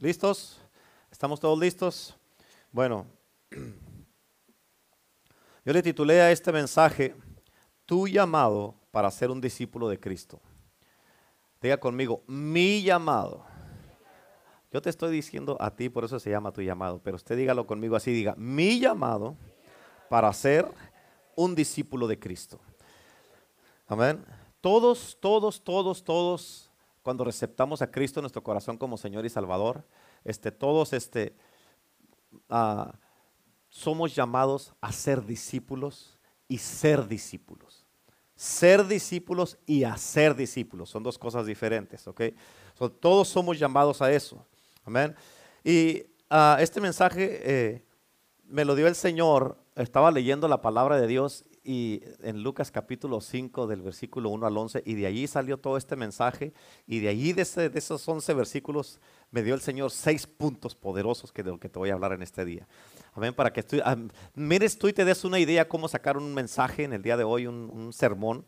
¿Listos? ¿Estamos todos listos? Bueno, yo le titulé a este mensaje, Tu llamado para ser un discípulo de Cristo. Diga conmigo, mi llamado. Yo te estoy diciendo a ti, por eso se llama tu llamado, pero usted dígalo conmigo así, diga, mi llamado para ser un discípulo de Cristo. Amén. Todos, todos, todos, todos, cuando receptamos a Cristo en nuestro corazón como Señor y Salvador, este, todos este, ah, somos llamados a ser discípulos y ser discípulos. Ser discípulos y hacer discípulos son dos cosas diferentes, ¿ok? todos somos llamados a eso. Amén. Y ah, este mensaje eh, me lo dio el Señor. Estaba leyendo la palabra de Dios y en Lucas capítulo 5 del versículo 1 al 11 y de allí salió todo este mensaje y de allí de, esos 11 versículos me dio el Señor seis puntos poderosos que de lo que te voy a hablar en este día. Amén, para que tú, mires tú y te des una idea cómo sacar un mensaje en el día de hoy, un, un sermón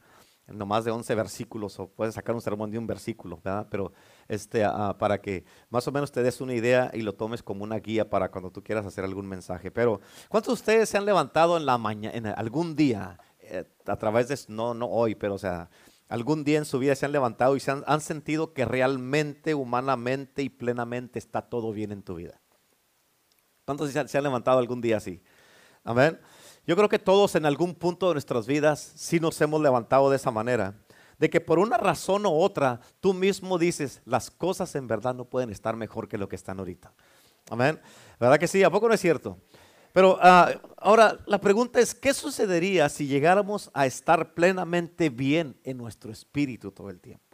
no más de 11 versículos o puedes sacar un sermón de un versículo, ¿verdad? Pero este, ah, para que más o menos te des una idea y lo tomes como una guía para cuando tú quieras hacer algún mensaje. Pero ¿cuántos de ustedes se han levantado en la mañana, en algún día, eh, a través de, no, no hoy, pero o sea, algún día en su vida se han levantado y se han, sentido que realmente, humanamente y plenamente está todo bien en tu vida? ¿Cuántos se han levantado algún día así? Amén. Yo creo que todos en algún punto de nuestras vidas sí nos hemos levantado de esa manera. De que por una razón u otra tú mismo dices, las cosas en verdad no pueden estar mejor que lo que están ahorita. Amén. ¿Verdad que sí? ¿A poco no es cierto? Pero ah, ahora la pregunta es, ¿qué sucedería si llegáramos a estar plenamente bien en nuestro espíritu todo el tiempo?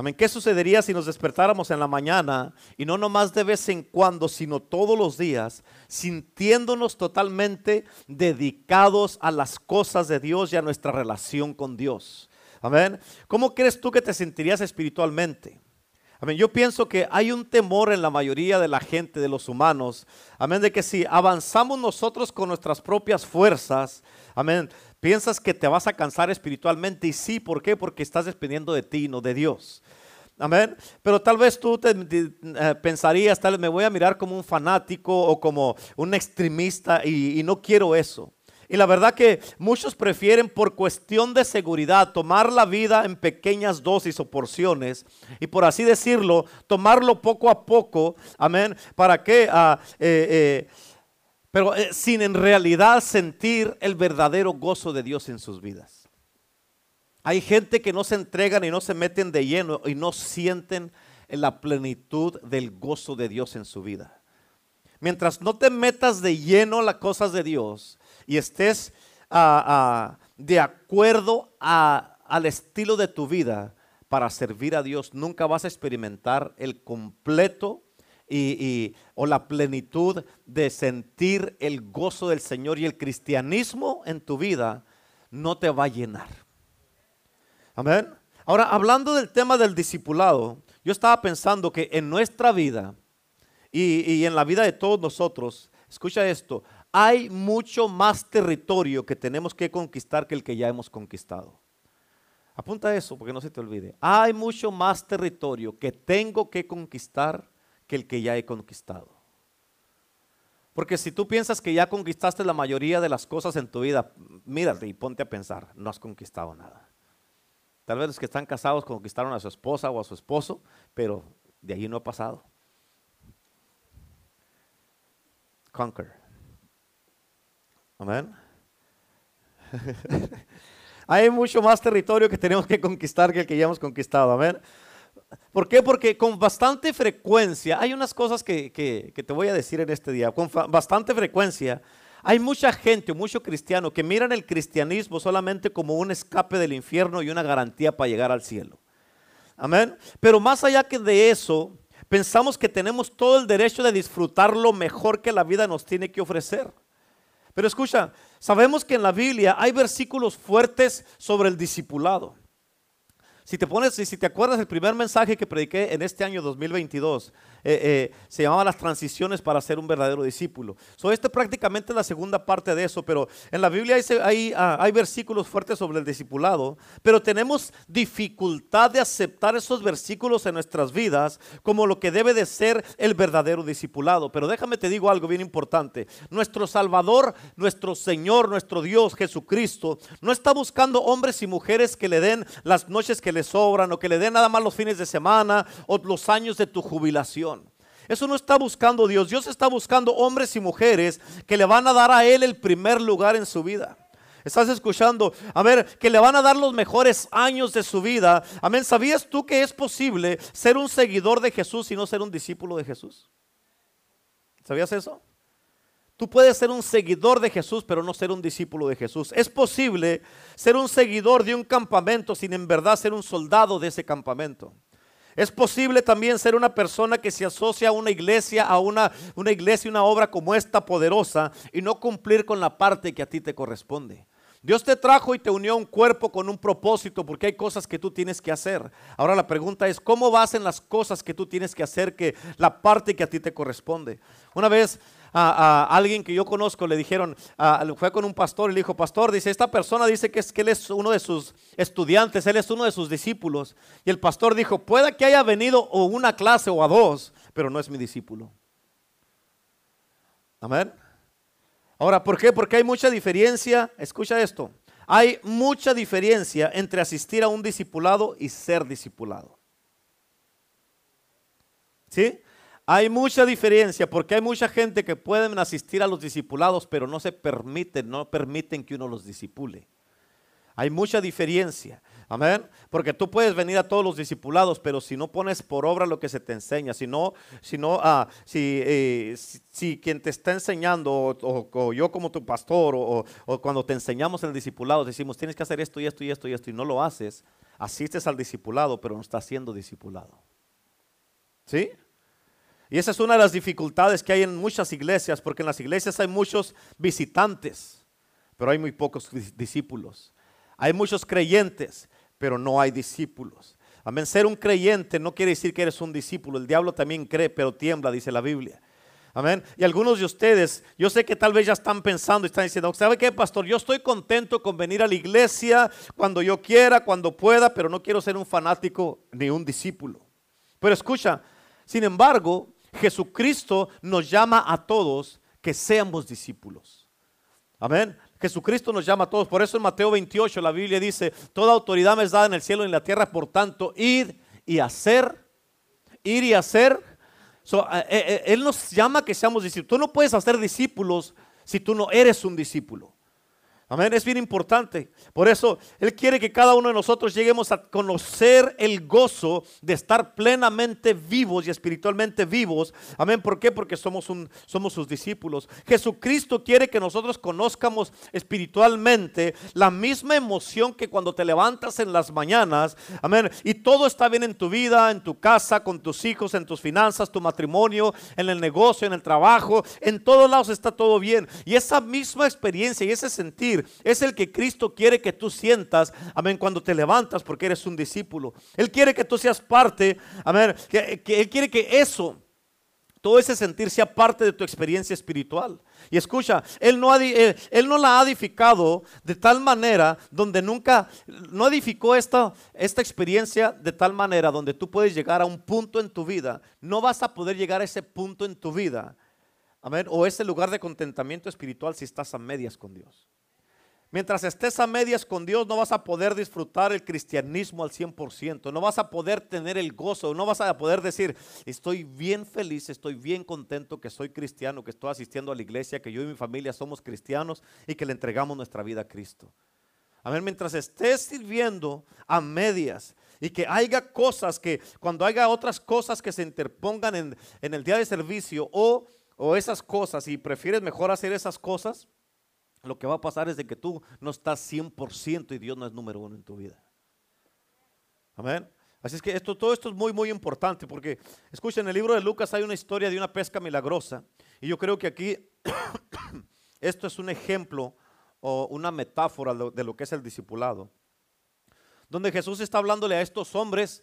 Amén. ¿Qué sucedería si nos despertáramos en la mañana y no nomás de vez en cuando, sino todos los días, sintiéndonos totalmente dedicados a las cosas de Dios y a nuestra relación con Dios? Amén. ¿Cómo crees tú que te sentirías espiritualmente? Amén. Yo pienso que hay un temor en la mayoría de la gente, de los humanos. Amén. De que si avanzamos nosotros con nuestras propias fuerzas, amén, Piensas que te vas a cansar espiritualmente y sí, ¿por qué? Porque estás dependiendo de ti, no de Dios. Amén. Pero tal vez tú te, eh, pensarías, tal vez me voy a mirar como un fanático o como un extremista y, no quiero eso. Y la verdad que muchos prefieren por cuestión de seguridad tomar la vida en pequeñas dosis o porciones y por así decirlo, tomarlo poco a poco. Amén. ¿Para qué? Ah, eh, eh, pero eh, sin en realidad sentir el verdadero gozo de Dios en sus vidas. Hay gente que no se entregan y no se meten de lleno y no sienten la plenitud del gozo de Dios en su vida. Mientras no te metas de lleno las cosas de Dios y estés ah, ah, de acuerdo al estilo de tu vida para servir a Dios, nunca vas a experimentar el completo y, o la plenitud de sentir el gozo del Señor y el cristianismo en tu vida no te va a llenar. Amén. Ahora, hablando del tema del discipulado, yo estaba pensando que en nuestra vida y, y en la vida de todos nosotros, escucha esto, hay mucho más territorio que tenemos que conquistar que el que ya hemos conquistado. Apunta eso porque no se te olvide. Hay mucho más territorio que tengo que conquistar que el que ya he conquistado. Porque si tú piensas que ya conquistaste la mayoría de las cosas en tu vida, mírate y ponte a pensar, no has conquistado nada. Tal vez los que están casados conquistaron a su esposa o a su esposo, pero de ahí no ha pasado. Conquer. Amén. Hay mucho más territorio que tenemos que conquistar que el que ya hemos conquistado. Amén. ¿Por qué? Porque con bastante frecuencia, hay unas cosas que, te voy a decir en este día, con bastante frecuencia hay mucha gente, mucho cristiano que miran el cristianismo solamente como un escape del infierno y una garantía para llegar al cielo. Amén. Pero más allá que de eso, pensamos que tenemos todo el derecho de disfrutar lo mejor que la vida nos tiene que ofrecer. Pero escucha, sabemos que en la Biblia hay versículos fuertes sobre el discipulado. Si te pones, si te acuerdas el primer mensaje que prediqué en este año 2022, eh, eh, se llamaba las transiciones para ser un verdadero discípulo. So, este prácticamente la segunda parte de eso, pero en la Biblia ah, hay versículos fuertes sobre el discipulado, pero tenemos dificultad de aceptar esos versículos en nuestras vidas como lo que debe de ser el verdadero discipulado. Pero déjame te digo algo bien importante. Nuestro Salvador, nuestro Señor, nuestro Dios Jesucristo, no está buscando hombres y mujeres que le den las noches que le sobran o que le den nada más los fines de semana o los años de tu jubilación. Eso no está buscando Dios. Dios está buscando hombres y mujeres que le van a dar a Él el primer lugar en su vida. Estás escuchando, a ver, que le van a dar los mejores años de su vida. Amén. ¿Sabías tú que es posible ser un seguidor de Jesús y no ser un discípulo de Jesús? ¿Sabías eso? Tú puedes ser un seguidor de Jesús, pero no ser un discípulo de Jesús. Es posible ser un seguidor de un campamento sin en verdad ser un soldado de ese campamento. Es posible también ser una persona que se asocia a una iglesia, a una, una iglesia, una obra como esta poderosa y no cumplir con la parte que a ti te corresponde. Dios te trajo y te unió a un cuerpo con un propósito porque hay cosas que tú tienes que hacer. Ahora la pregunta es, ¿cómo vas en las cosas que tú tienes que hacer que la parte que a ti te corresponde? Una vez a, alguien que yo conozco le dijeron, fue con un pastor y le dijo, pastor, dice, esta persona dice que, es, que él es uno de sus estudiantes, él es uno de sus discípulos. Y el pastor dijo, pueda que haya venido o una clase o a dos, pero no es mi discípulo. Amén. Ahora, ¿por qué? Porque hay mucha diferencia, escucha esto, hay mucha diferencia entre asistir a un discipulado y ser discipulado. ¿Sí? Hay mucha diferencia porque hay mucha gente que pueden asistir a los discipulados, pero no se permiten, no permiten que uno los disipule. Hay mucha diferencia. Amén. Porque tú puedes venir a todos los discipulados, pero si no pones por obra lo que se te enseña, si no, si no, ah, eh, si, quien te está enseñando, o, yo como tu pastor, o, o, cuando te enseñamos en el discipulado, decimos tienes que hacer esto y esto y esto y esto, y no lo haces, asistes al discipulado, pero no estás siendo discipulado. ¿Sí? Y esa es una de las dificultades que hay en muchas iglesias, porque en las iglesias hay muchos visitantes, pero hay muy pocos discípulos. Hay muchos creyentes, pero no hay discípulos. Amén. Ser un creyente no quiere decir que eres un discípulo. El diablo también cree, pero tiembla, dice la Biblia. Amén. Y algunos de ustedes, yo sé que tal vez ya están pensando y están diciendo, ¿sabe qué, pastor? Yo estoy contento con venir a la iglesia cuando yo quiera, cuando pueda, pero no quiero ser un fanático ni un discípulo. Pero escucha, sin embargo, Jesucristo nos llama a todos que seamos discípulos. Amén. Jesucristo nos llama a todos. Por eso en Mateo 28 la Biblia dice, toda autoridad me es dada en el cielo y en la tierra, por tanto, ir y hacer, ir y hacer. Eh, eh, eh, él nos llama que seamos discípulos. Tú no puedes hacer discípulos si tú no eres un discípulo. Amén, es bien importante. Por eso Él quiere que cada uno de nosotros lleguemos a conocer el gozo de estar plenamente vivos y espiritualmente vivos. Amén, ¿por qué? Porque somos, somos sus discípulos. Jesucristo quiere que nosotros conozcamos espiritualmente la misma emoción que cuando te levantas en las mañanas. Amén, y todo está bien en tu vida, en tu casa, con tus hijos, en tus finanzas, tu matrimonio, en el negocio, en el trabajo. En todos lados está todo bien. Y esa misma experiencia y ese sentir es el que Cristo quiere que tú sientas, amén, cuando te levantas porque eres un discípulo. Él quiere que tú seas parte, amén, que, Él quiere que eso, todo ese sentir sea parte de tu experiencia espiritual. Y escucha, él no, él, no, la ha edificado de tal manera donde nunca, no edificó esta, esta experiencia de tal manera donde tú puedes llegar a un punto en tu vida. No vas a poder llegar a ese punto en tu vida. Amén. O ese lugar de contentamiento espiritual si estás a medias con Dios. Mientras estés a medias con Dios, no vas a poder disfrutar el cristianismo al 100%. No vas a poder tener el gozo. No vas a poder decir, estoy bien feliz, estoy bien contento que soy cristiano, que estoy asistiendo a la iglesia, que yo y mi familia somos cristianos y que le entregamos nuestra vida a Cristo. A ver, mientras estés sirviendo a medias y que haya cosas que, cuando haya otras cosas que se interpongan en, el día de servicio o, o esas cosas y prefieres mejor hacer esas cosas, lo que va a pasar es de que tú no estás 100% y Dios no es número uno en tu vida. Amén. Así es que esto, todo esto es muy, muy importante porque, escuchen, en el libro de Lucas hay una historia de una pesca milagrosa. Y yo creo que aquí esto es un ejemplo o una metáfora de lo que es el discipulado. donde Jesús está hablándole a estos hombres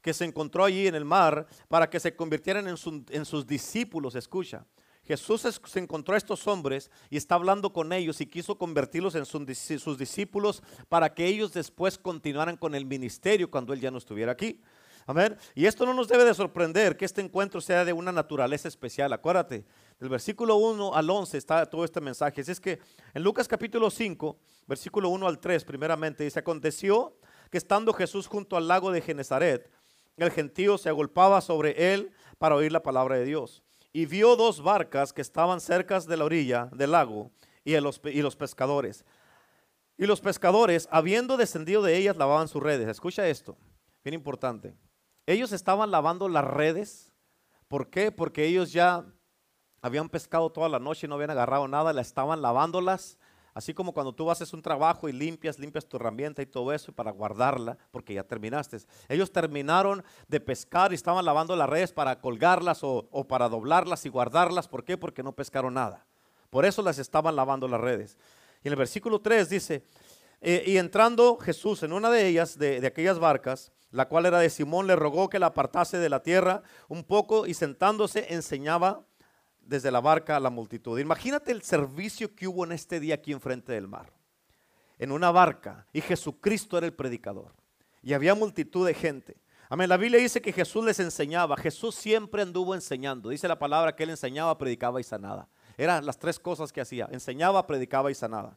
que se encontró allí en el mar para que se convirtieran en, en sus discípulos, escucha. Jesús se encontró a estos hombres y está hablando con ellos y quiso convertirlos en sus discípulos para que ellos después continuaran con el ministerio cuando Él ya no estuviera aquí. Amén. Y esto no nos debe de sorprender que este encuentro sea de una naturaleza especial. Acuérdate, del versículo 1 al 11 está todo este mensaje. Es que en Lucas capítulo 5, versículo 1 al 3, primeramente dice, aconteció que estando Jesús junto al lago de Genezaret, el gentío se agolpaba sobre él para oír la palabra de Dios y vio dos barcas que estaban cerca de la orilla del lago y, los, y los pescadores. Y los pescadores, habiendo descendido de ellas, lavaban sus redes. Escucha esto, bien importante. Ellos estaban lavando las redes. ¿Por qué? Porque ellos ya habían pescado toda la noche y no habían agarrado nada, la estaban lavándolas Así como cuando tú haces un trabajo y limpias, limpias tu herramienta y todo eso para guardarla, porque ya terminaste. Ellos terminaron de pescar y estaban lavando las redes para colgarlas o, para doblarlas y guardarlas. ¿Por qué? Porque no pescaron nada. Por eso las estaban lavando las redes. Y en el versículo 3 dice, eh, y entrando Jesús en una de ellas, de, de aquellas barcas, la cual era de Simón, le rogó que la apartase de la tierra un poco y sentándose enseñaba desde la barca a la multitud. Imagínate el servicio que hubo en este día aquí enfrente del mar. En una barca y Jesucristo era el predicador. Y había multitud de gente. Amén. La Biblia dice que Jesús les enseñaba. Jesús siempre anduvo enseñando. Dice la palabra que él enseñaba, predicaba y sanaba. Eran las tres cosas que hacía. Enseñaba, predicaba y sanaba.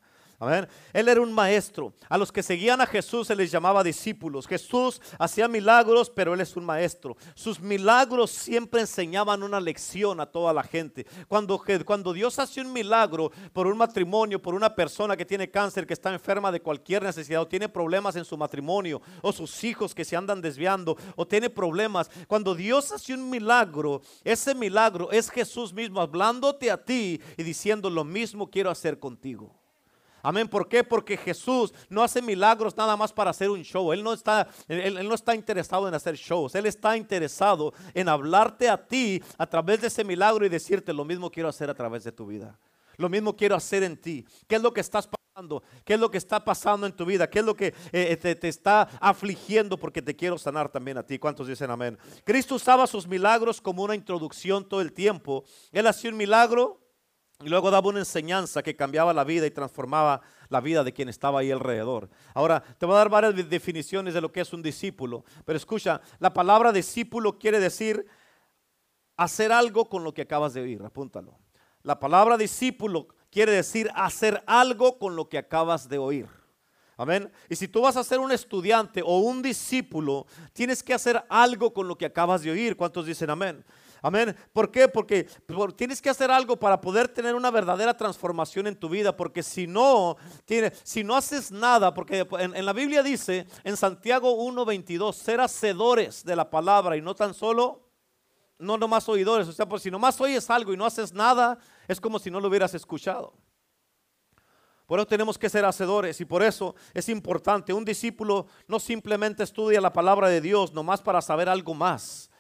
Él era un maestro. A los que seguían a Jesús se les llamaba discípulos. Jesús hacía milagros, pero Él es un maestro. Sus milagros siempre enseñaban una lección a toda la gente. Cuando, cuando Dios hace un milagro por un matrimonio, por una persona que tiene cáncer, que está enferma de cualquier necesidad, o tiene problemas en su matrimonio, o sus hijos que se andan desviando, o tiene problemas. Cuando Dios hace un milagro, ese milagro es Jesús mismo hablándote a ti y diciendo lo mismo quiero hacer contigo. Amén. ¿Por qué? Porque Jesús no hace milagros nada más para hacer un show. Él no está, él, no está interesado en hacer shows. Él está interesado en hablarte a ti a través de ese milagro y decirte lo mismo quiero hacer a través de tu vida. Lo mismo quiero hacer en ti. ¿Qué es lo que estás pasando? ¿Qué es lo que está pasando en tu vida? ¿Qué es lo que eh, eh, te, te, está afligiendo? Porque te quiero sanar también a ti. ¿Cuántos dicen amén? Cristo usaba sus milagros como una introducción todo el tiempo. Él hacía un milagro y luego daba una enseñanza que cambiaba la vida y transformaba la vida de quien estaba ahí alrededor. Ahora, te voy a dar varias definiciones de lo que es un discípulo. Pero escucha, la palabra discípulo quiere decir hacer algo con lo que acabas de oír. Apúntalo. La palabra discípulo quiere decir hacer algo con lo que acabas de oír. Amén. Y si tú vas a ser un estudiante o un discípulo, tienes que hacer algo con lo que acabas de oír. ¿Cuántos dicen amén? Amén. ¿Por qué? Porque tienes que hacer algo para poder tener una verdadera transformación en tu vida. Porque si no, tiene, si no haces nada, porque en, la Biblia dice en Santiago 1.22, ser hacedores de la palabra y no tan solo, no nomás oidores. O sea, pues si nomás oyes algo y no haces nada, es como si no lo hubieras escuchado. Por eso tenemos que ser hacedores y por eso es importante. Un discípulo no simplemente estudia la palabra de Dios nomás para saber algo más.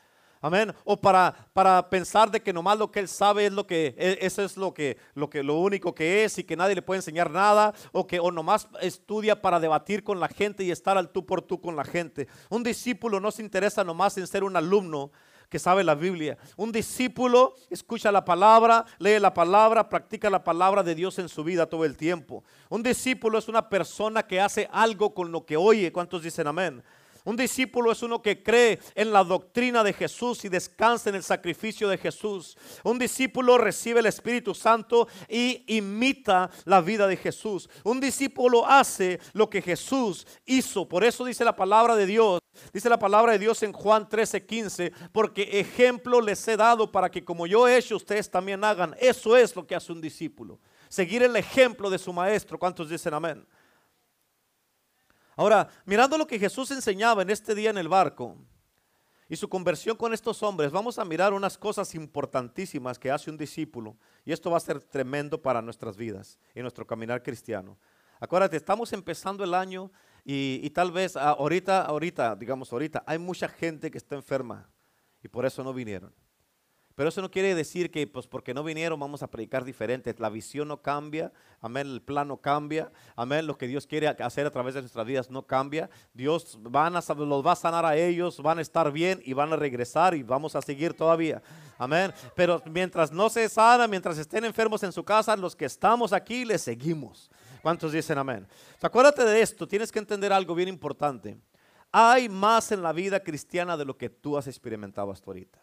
Amén. O para, para pensar de que nomás lo que él sabe es lo que, e, eso es lo que, lo que, lo único que es y que nadie le puede enseñar nada. O que, o nomás estudia para debatir con la gente y estar al tú por tú con la gente. Un discípulo no se interesa nomás en ser un alumno que sabe la Biblia. Un discípulo escucha la palabra, lee la palabra, practica la palabra de Dios en su vida todo el tiempo. Un discípulo es una persona que hace algo con lo que oye. ¿Cuántos dicen amén? Un discípulo es uno que cree en la doctrina de Jesús y descansa en el sacrificio de Jesús. Un discípulo recibe el Espíritu Santo y imita la vida de Jesús. Un discípulo hace lo que Jesús hizo. Por eso dice la palabra de Dios. Dice la palabra de Dios en Juan 13, 15. Porque ejemplo les he dado para que como yo he hecho, ustedes también hagan. Eso es lo que hace un discípulo. Seguir el ejemplo de su maestro. ¿Cuántos dicen amén? Ahora, mirando lo que Jesús enseñaba en este día en el barco y su conversión con estos hombres, vamos a mirar unas cosas importantísimas que hace un discípulo. Y esto va a ser tremendo para nuestras vidas y nuestro caminar cristiano. Acuérdate, estamos empezando el año y, tal vez ahorita, ahorita, digamos ahorita, hay mucha gente que está enferma y por eso no vinieron. Pero eso no quiere decir que pues porque no vinieron vamos a predicar diferente. La visión no cambia, amén, el plan no cambia, amén, lo que Dios quiere hacer a través de nuestras vidas no cambia. Dios los va a sanar a ellos, van a estar bien y van a regresar y vamos a seguir todavía. Amén. Pero mientras no se sana, mientras estén enfermos en su casa, los que estamos aquí les seguimos. ¿Cuántos dicen amén? acuérdate de esto, tienes que entender algo bien importante. Hay más en la vida cristiana de lo que tú has experimentado hasta ahorita.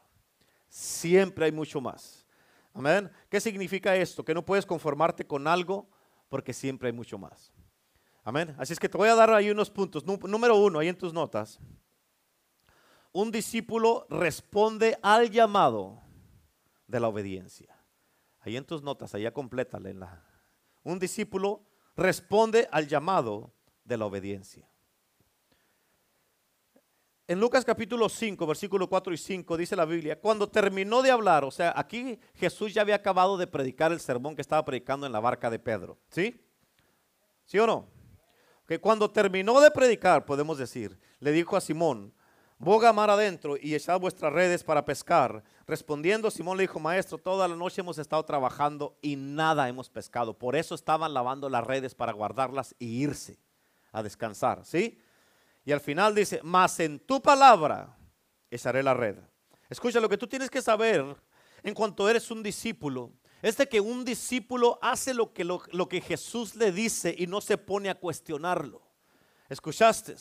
Siempre hay mucho más. Amén. ¿Qué significa esto? Que no puedes conformarte con algo porque siempre hay mucho más. Amén. Así es que te voy a dar ahí unos puntos. Número uno, ahí en tus notas. Un discípulo responde al llamado de la obediencia. Ahí en tus notas, allá complétale. La... Un discípulo responde al llamado de la obediencia. En Lucas capítulo 5, versículo 4 y 5 dice la Biblia, cuando terminó de hablar, o sea, aquí Jesús ya había acabado de predicar el sermón que estaba predicando en la barca de Pedro, ¿sí? ¿Sí o no? Que cuando terminó de predicar, podemos decir, le dijo a Simón, boga mar adentro y echad vuestras redes para pescar. Respondiendo, Simón le dijo, maestro, toda la noche hemos estado trabajando y nada hemos pescado. Por eso estaban lavando las redes para guardarlas y irse a descansar, ¿sí? Y al final dice, más en tu palabra echaré la red. Escucha, lo que tú tienes que saber en cuanto eres un discípulo es de que un discípulo hace lo que, lo, que Jesús le dice y no se pone a cuestionarlo. ¿Escuchaste?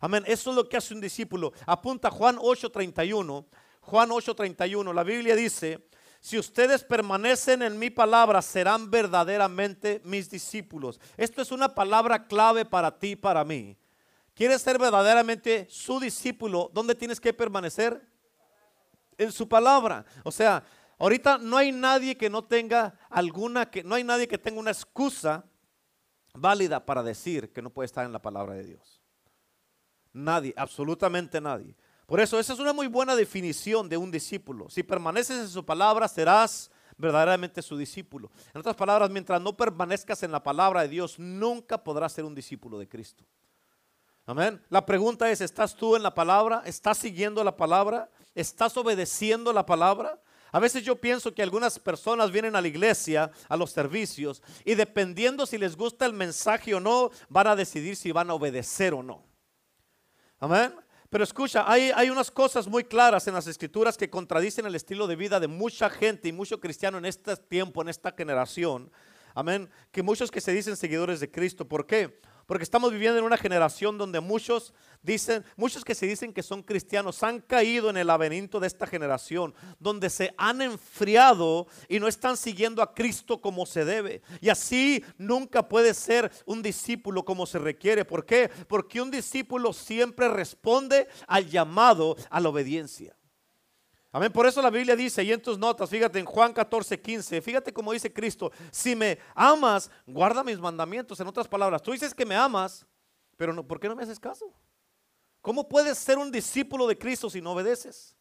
Amén. Eso es lo que hace un discípulo. Apunta Juan 8:31. Juan 8:31. La Biblia dice, si ustedes permanecen en mi palabra, serán verdaderamente mis discípulos. Esto es una palabra clave para ti y para mí quieres ser verdaderamente su discípulo, ¿dónde tienes que permanecer? En su palabra. O sea, ahorita no hay nadie que no tenga alguna, que no hay nadie que tenga una excusa válida para decir que no puede estar en la palabra de Dios. Nadie, absolutamente nadie. Por eso, esa es una muy buena definición de un discípulo. Si permaneces en su palabra, serás verdaderamente su discípulo. En otras palabras, mientras no permanezcas en la palabra de Dios, nunca podrás ser un discípulo de Cristo. Amén. La pregunta es, ¿estás tú en la palabra? ¿Estás siguiendo la palabra? ¿Estás obedeciendo la palabra? A veces yo pienso que algunas personas vienen a la iglesia, a los servicios, y dependiendo si les gusta el mensaje o no, van a decidir si van a obedecer o no. Amén. Pero escucha, hay, hay unas cosas muy claras en las escrituras que contradicen el estilo de vida de mucha gente y mucho cristiano en este tiempo, en esta generación. Amén. Que muchos que se dicen seguidores de Cristo. ¿Por qué? Porque estamos viviendo en una generación donde muchos dicen, muchos que se dicen que son cristianos han caído en el laberinto de esta generación, donde se han enfriado y no están siguiendo a Cristo como se debe. Y así nunca puede ser un discípulo como se requiere. ¿Por qué? Porque un discípulo siempre responde al llamado a la obediencia. Amén. Por eso la Biblia dice, y en tus notas, fíjate en Juan 14, 15, fíjate cómo dice Cristo, si me amas, guarda mis mandamientos. En otras palabras, tú dices que me amas, pero no, ¿por qué no me haces caso? ¿Cómo puedes ser un discípulo de Cristo si no obedeces?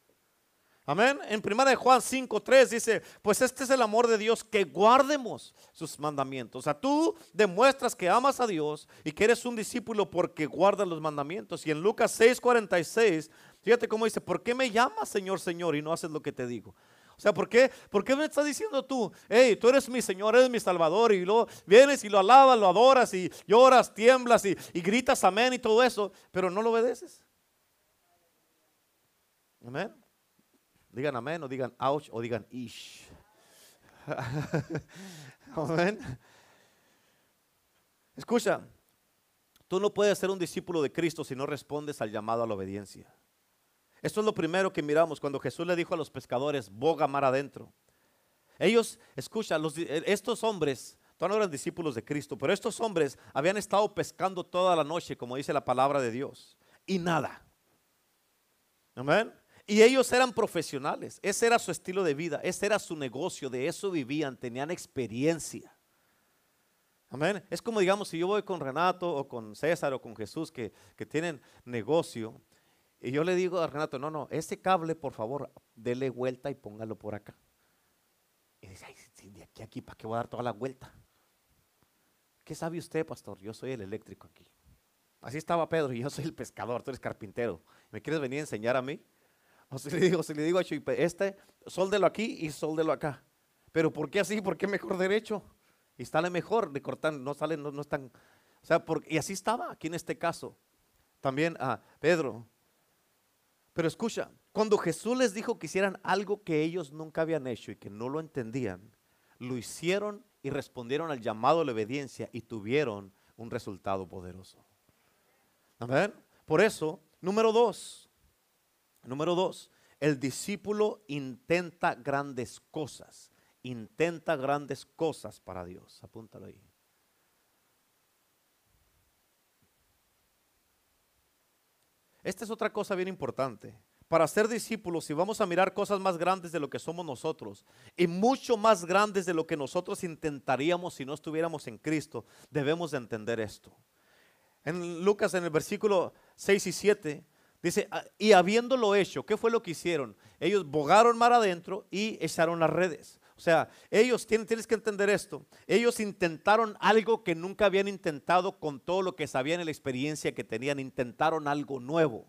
Amén. En primera de Juan 5, 3 dice, pues este es el amor de Dios, que guardemos sus mandamientos. O sea, tú demuestras que amas a Dios y que eres un discípulo porque guardas los mandamientos. Y en Lucas 6, 46 Fíjate cómo dice, ¿por qué me llamas Señor, Señor y no haces lo que te digo? O sea, ¿por qué, ¿por qué me estás diciendo tú, hey, tú eres mi Señor, eres mi Salvador y luego vienes y lo alabas, lo adoras y lloras, tiemblas y, y gritas amén y todo eso, pero no lo obedeces? Amén. Digan amén o digan ouch o digan ish. amén. Escucha, tú no puedes ser un discípulo de Cristo si no respondes al llamado a la obediencia. Esto es lo primero que miramos cuando Jesús le dijo a los pescadores, boga mar adentro. Ellos, escucha, eh, estos hombres, todos no eran discípulos de Cristo, pero estos hombres habían estado pescando toda la noche, como dice la palabra de Dios, y nada. Amén. Y ellos eran profesionales, ese era su estilo de vida, ese era su negocio, de eso vivían, tenían experiencia. Amén. Es como digamos, si yo voy con Renato o con César o con Jesús que, que tienen negocio, y yo le digo a Renato, no, no, ese cable, por favor, dele vuelta y póngalo por acá. Y dice, ay, de aquí a aquí, ¿para qué voy a dar toda la vuelta? ¿Qué sabe usted, pastor? Yo soy el eléctrico aquí. Así estaba Pedro y yo soy el pescador, tú eres carpintero. ¿Me quieres venir a enseñar a mí? O si le digo, si le digo a Chuipe, este, soldelo aquí y soldelo acá. Pero ¿por qué así? ¿Por qué mejor derecho? Y sale mejor de cortar, no sale, no, no están. O sea, y así estaba aquí en este caso. También a Pedro. Pero escucha, cuando Jesús les dijo que hicieran algo que ellos nunca habían hecho y que no lo entendían, lo hicieron y respondieron al llamado a la obediencia y tuvieron un resultado poderoso. Amén. Por eso, número dos, número dos, el discípulo intenta grandes cosas, intenta grandes cosas para Dios. Apúntalo ahí. Esta es otra cosa bien importante. Para ser discípulos, si vamos a mirar cosas más grandes de lo que somos nosotros y mucho más grandes de lo que nosotros intentaríamos si no estuviéramos en Cristo, debemos de entender esto. En Lucas, en el versículo 6 y 7, dice, "Ah, y habiéndolo hecho, ¿qué fue lo que hicieron? Ellos bogaron mar adentro y echaron las redes. O sea, ellos tienen, tienes que entender esto. Ellos intentaron algo que nunca habían intentado con todo lo que sabían y la experiencia que tenían. Intentaron algo nuevo.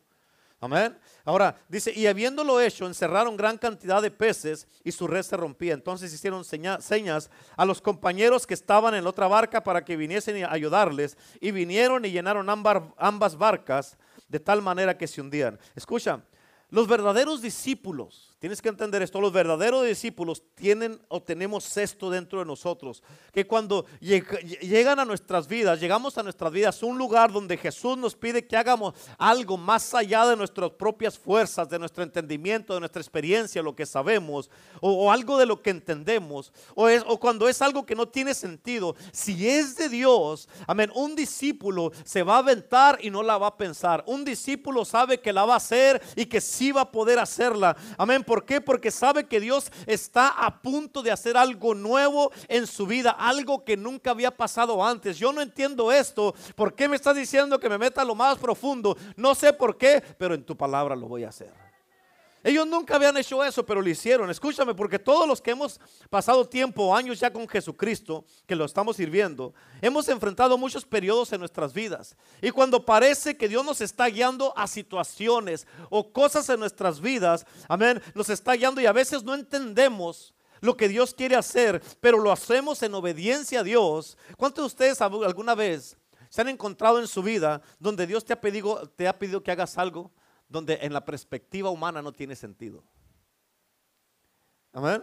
Amén. Ahora dice, y habiéndolo hecho, encerraron gran cantidad de peces y su red se rompía. Entonces hicieron seña- señas a los compañeros que estaban en la otra barca para que viniesen a ayudarles. Y vinieron y llenaron ambas barcas de tal manera que se hundían. Escucha, los verdaderos discípulos, tienes que entender esto, los verdaderos discípulos tienen o tenemos esto dentro de nosotros, que cuando lleg- llegan a nuestras vidas, llegamos a nuestras vidas, un lugar donde Jesús nos pide que hagamos algo más allá de nuestras propias fuerzas, de nuestro entendimiento, de nuestra experiencia, lo que sabemos, o, algo de lo que entendemos, o, es, o cuando es algo que no tiene sentido, si es de Dios, amén, un discípulo se va a aventar y no la va a pensar, un discípulo sabe que la va a hacer y que sí va a poder hacerla, amén, ¿por qué? Porque sabe que Dios está a punto de hacer algo nuevo en su vida, algo que nunca había pasado antes. Yo no entiendo esto, ¿por qué me estás diciendo que me meta lo más profundo? No sé por qué, pero en tu palabra lo voy a hacer. Ellos nunca habían hecho eso, pero lo hicieron. Escúchame, porque todos los que hemos pasado tiempo, años ya con Jesucristo, que lo estamos sirviendo, hemos enfrentado muchos periodos en nuestras vidas. Y cuando parece que Dios nos está guiando a situaciones o cosas en nuestras vidas, amén, nos está guiando y a veces no entendemos lo que Dios quiere hacer, pero lo hacemos en obediencia a Dios. ¿Cuántos de ustedes algu- alguna vez se han encontrado en su vida donde Dios te ha pedido, te ha pedido que hagas algo? Donde en la perspectiva humana no tiene sentido. Amén.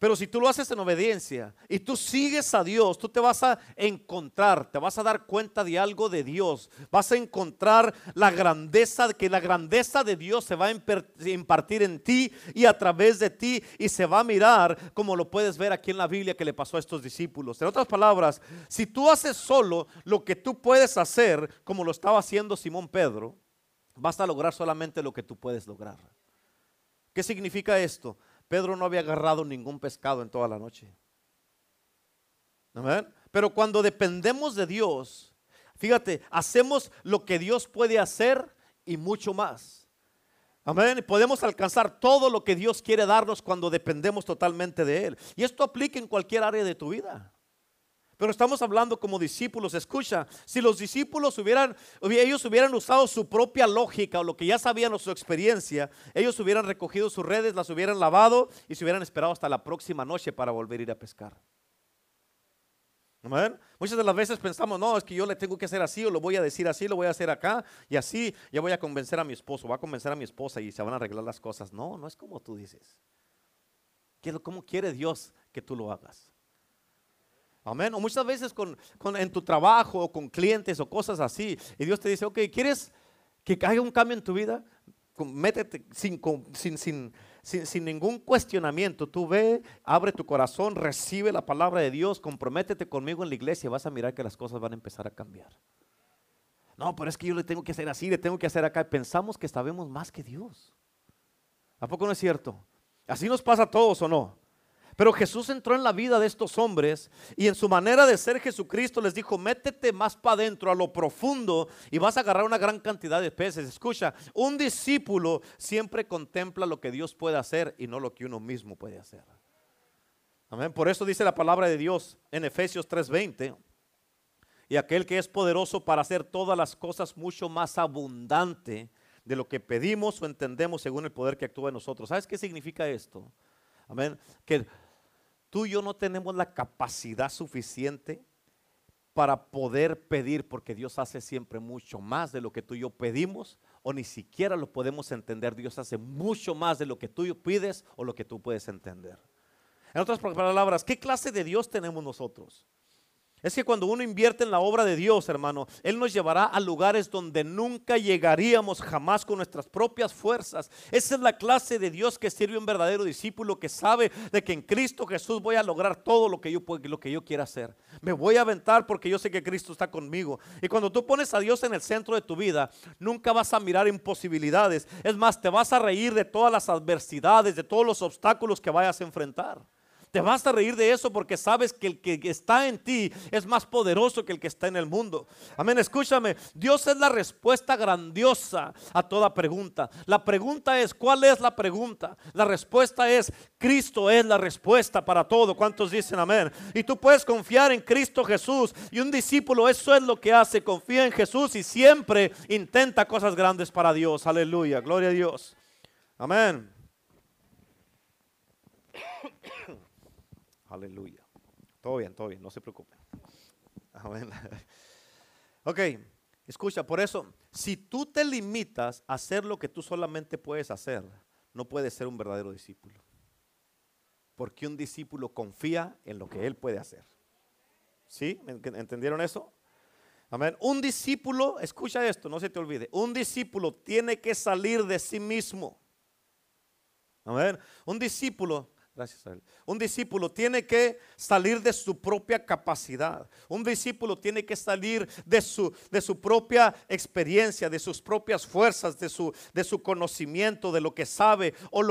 Pero si tú lo haces en obediencia y tú sigues a Dios, tú te vas a encontrar, te vas a dar cuenta de algo de Dios. Vas a encontrar la grandeza, que la grandeza de Dios se va a impartir en ti y a través de ti y se va a mirar como lo puedes ver aquí en la Biblia que le pasó a estos discípulos. En otras palabras, si tú haces solo lo que tú puedes hacer, como lo estaba haciendo Simón Pedro, vas a lograr solamente lo que tú puedes lograr. ¿Qué significa esto? Pedro no había agarrado ningún pescado en toda la noche. Amén. Pero cuando dependemos de Dios, fíjate, hacemos lo que Dios puede hacer y mucho más. Amén. Podemos alcanzar todo lo que Dios quiere darnos cuando dependemos totalmente de Él. Y esto aplica en cualquier área de tu vida. Pero estamos hablando como discípulos. Escucha, si los discípulos hubieran, ellos hubieran usado su propia lógica o lo que ya sabían o su experiencia, ellos hubieran recogido sus redes, las hubieran lavado y se hubieran esperado hasta la próxima noche para volver a ir a pescar. Amén. Muchas de las veces pensamos, no, es que yo le tengo que hacer así o lo voy a decir así, lo voy a hacer acá y así ya voy a convencer a mi esposo, va a convencer a mi esposa y se van a arreglar las cosas. No, no es como tú dices. ¿Cómo quiere Dios que tú lo hagas? Amén. O muchas veces con, en tu trabajo o con clientes o cosas así. Y Dios te dice, ok, ¿quieres que haya un cambio en tu vida? Métete sin, sin, sin, sin, sin ningún cuestionamiento. Tú ve, abre tu corazón, recibe la palabra de Dios, comprométete conmigo en la iglesia y vas a mirar que las cosas van a empezar a cambiar. No, pero es que yo le tengo que hacer así, le tengo que hacer acá. Pensamos que sabemos más que Dios. ¿A poco no es cierto? Así nos pasa a todos o no. Pero Jesús entró en la vida de estos hombres y en su manera de ser Jesucristo les dijo, métete más para adentro, a lo profundo, y vas a agarrar una gran cantidad de peces. Escucha, un discípulo siempre contempla lo que Dios puede hacer y no lo que uno mismo puede hacer. Amén. Por eso dice la palabra de Dios en Efesios 3:20. Y aquel que es poderoso para hacer todas las cosas mucho más abundante de lo que pedimos o entendemos según el poder que actúa en nosotros. ¿Sabes qué significa esto? Amén. Que tú y yo no tenemos la capacidad suficiente para poder pedir, porque Dios hace siempre mucho más de lo que tú y yo pedimos, o ni siquiera lo podemos entender. Dios hace mucho más de lo que tú pides o lo que tú puedes entender. En otras palabras, ¿qué clase de Dios tenemos nosotros? Es que cuando uno invierte en la obra de Dios, hermano, Él nos llevará a lugares donde nunca llegaríamos jamás con nuestras propias fuerzas. Esa es la clase de Dios que sirve un verdadero discípulo que sabe de que en Cristo Jesús voy a lograr todo lo que yo, lo que yo quiera hacer. Me voy a aventar porque yo sé que Cristo está conmigo. Y cuando tú pones a Dios en el centro de tu vida, nunca vas a mirar imposibilidades. Es más, te vas a reír de todas las adversidades, de todos los obstáculos que vayas a enfrentar. Te vas a reír de eso porque sabes que el que está en ti es más poderoso que el que está en el mundo. Amén, escúchame. Dios es la respuesta grandiosa a toda pregunta. La pregunta es, ¿cuál es la pregunta? La respuesta es, Cristo es la respuesta para todo. ¿Cuántos dicen amén? Y tú puedes confiar en Cristo Jesús. Y un discípulo eso es lo que hace. Confía en Jesús y siempre intenta cosas grandes para Dios. Aleluya. Gloria a Dios. Amén. Aleluya. Todo bien, todo bien, no se preocupen. Amén. Ok, escucha, por eso, si tú te limitas a hacer lo que tú solamente puedes hacer, no puedes ser un verdadero discípulo. Porque un discípulo confía en lo que él puede hacer. ¿Sí? ¿Entendieron eso? Amén. Un discípulo, escucha esto, no se te olvide. Un discípulo tiene que salir de sí mismo. Amén. Un discípulo Gracias a él. Un discípulo tiene que salir de su propia capacidad. Un discípulo tiene que salir de su, de su propia experiencia, de sus propias fuerzas, de su, de su conocimiento, de lo que sabe o,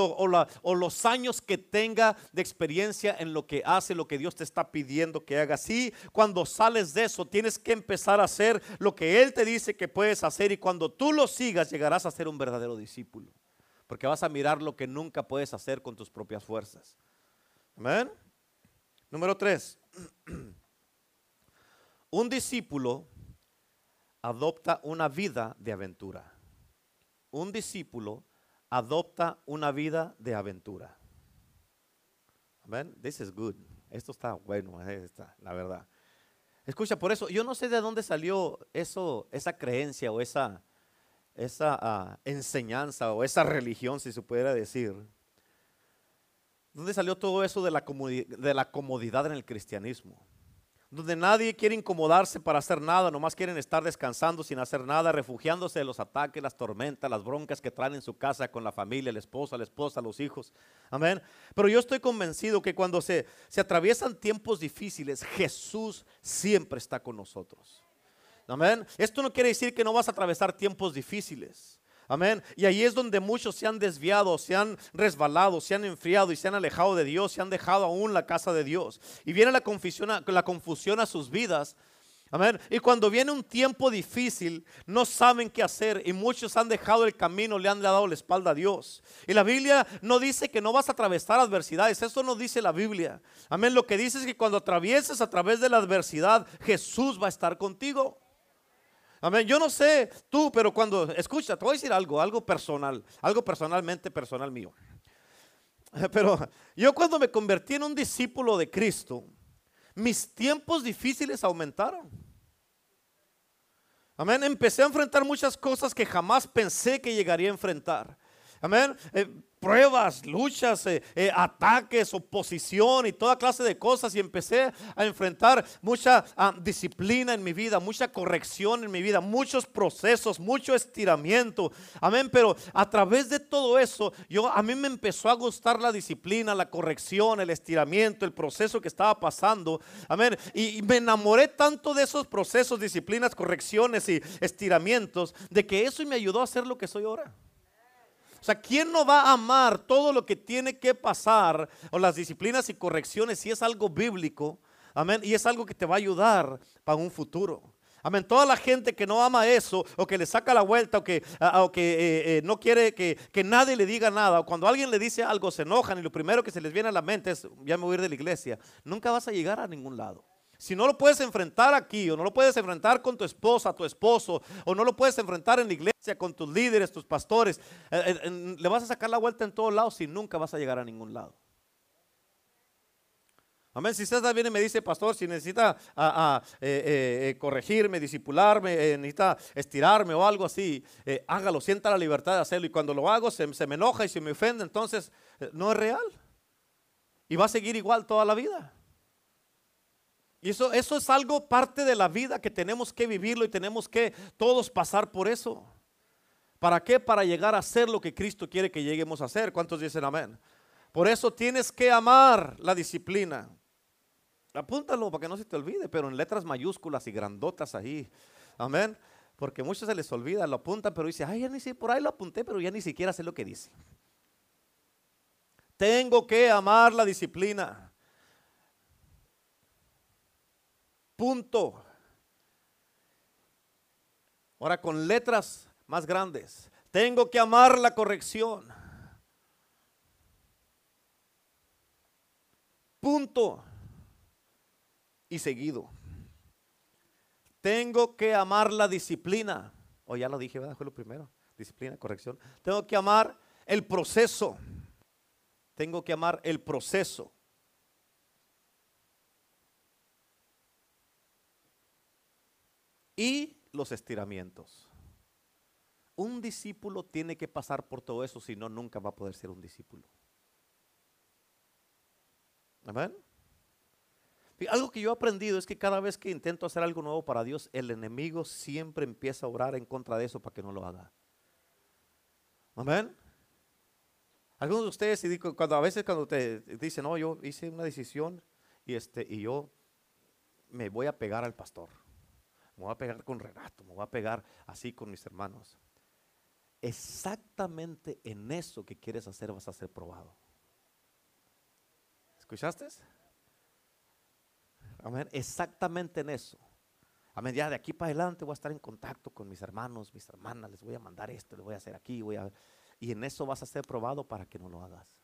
los años que tenga de experiencia en lo que hace, lo que Dios te está pidiendo que haga. Así, cuando sales de eso, tienes que empezar a hacer lo que Él te dice que puedes hacer y cuando tú lo sigas, llegarás a ser un verdadero discípulo porque vas a mirar lo que nunca puedes hacer con tus propias fuerzas. Amén. Número tres. Un discípulo adopta una vida de aventura. Un discípulo adopta una vida de aventura. Amén. This is good. Esto está bueno, eh, está, la verdad. Escucha, por eso yo no sé de dónde salió eso, esa creencia o esa, esa ah, enseñanza o esa religión, si se pudiera decir. ¿Dónde salió todo eso de la, comodidad en el cristianismo? Donde nadie quiere incomodarse para hacer nada, nomás quieren estar descansando sin hacer nada, refugiándose de los ataques, las tormentas, las broncas que traen en su casa con la familia, el esposo, la esposa, los hijos. Amén. Pero yo estoy convencido que cuando se atraviesan tiempos difíciles, Jesús siempre está con nosotros. Amén. Esto no quiere decir que no vas a atravesar tiempos difíciles. Amén. Y ahí es donde muchos se han desviado, se han resbalado, se han enfriado y se han alejado de Dios, se han dejado aún la casa de Dios. Y viene la confusión, la confusión a sus vidas. Amén. Y cuando viene un tiempo difícil, no saben qué hacer y muchos han dejado el camino, le han dado la espalda a Dios. Y la Biblia no dice que no vas a atravesar adversidades, eso no dice la Biblia. Amén. Lo que dice es que cuando atravieses a través de la adversidad, Jesús va a estar contigo. Amén. Yo no sé tú, pero cuando, escucha, te voy a decir algo, algo personal, algo personalmente personal mío. Pero yo cuando me convertí en un discípulo de Cristo, mis tiempos difíciles aumentaron. Amén. Empecé a enfrentar muchas cosas que jamás pensé que llegaría a enfrentar. Amén. Eh, pruebas, luchas, eh, eh, ataques, oposición y toda clase de cosas y empecé a enfrentar mucha ah, disciplina en mi vida, mucha corrección en mi vida, muchos procesos, mucho estiramiento. Amén, pero a través de todo eso, yo a mí me empezó a gustar la disciplina, la corrección, el estiramiento, el proceso que estaba pasando. Amén, y, y me enamoré tanto de esos procesos, disciplinas, correcciones y estiramientos de que eso me ayudó a ser lo que soy ahora. O sea, ¿quién no va a amar todo lo que tiene que pasar o las disciplinas y correcciones si es algo bíblico? Amén. Y es algo que te va a ayudar para un futuro. Amén. Toda la gente que no ama eso, o que le saca la vuelta, o que, o que eh, eh, no quiere que, que, nadie le diga nada, o cuando alguien le dice algo se enojan y lo primero que se les viene a la mente es, ya me voy a ir de la iglesia, nunca vas a llegar a ningún lado. Si no lo puedes enfrentar aquí, o no lo puedes enfrentar con tu esposa, tu esposo, o no lo puedes enfrentar en la iglesia con tus líderes, tus pastores, eh, eh, le vas a sacar la vuelta en todos lados y nunca vas a llegar a ningún lado. Amén. Si usted viene y me dice, pastor, si necesita a, eh, corregirme, disipularme, necesita estirarme o algo así, hágalo, sienta la libertad de hacerlo. Y cuando lo hago, se me enoja y se me ofende, entonces no es real. Y va a seguir igual toda la vida. Y eso, eso es algo parte de la vida que tenemos que vivirlo y tenemos que todos pasar por eso. ¿Para qué? Para llegar a ser lo que Cristo quiere que lleguemos a ser. ¿Cuántos dicen amén? Por eso tienes que amar la disciplina. Apúntalo para que no se te olvide, pero en letras mayúsculas y grandotas ahí. Amén. Porque muchos se les olvida, lo apuntan, pero dice, ay, ya ni sé, por ahí lo apunté, pero ya ni siquiera sé lo que dice. Tengo que amar la disciplina. Punto. Ahora con letras más grandes. Tengo que amar la corrección. Punto. Y seguido. Tengo que amar la disciplina. O ya lo dije, ¿verdad? Fue lo primero. Disciplina, corrección. Tengo que amar el proceso. Tengo que amar el proceso. Y los estiramientos. Un discípulo tiene que pasar por todo eso, si no, nunca va a poder ser un discípulo. Amén. Algo que yo he aprendido es que cada vez que intento hacer algo nuevo para Dios, el enemigo siempre empieza a orar en contra de eso para que no lo haga. Amén. Algunos de ustedes, cuando a veces cuando te dicen, no, yo hice una decisión y este y yo me voy a pegar al pastor me voy a pegar con Renato, me voy a pegar así con mis hermanos. Exactamente en eso que quieres hacer vas a ser probado. ¿Escuchaste? Amén. Exactamente en eso. Amén. Ya de aquí para adelante voy a estar en contacto con mis hermanos, mis hermanas. Les voy a mandar esto, les voy a hacer aquí. Y en eso vas a ser probado para que no lo hagas.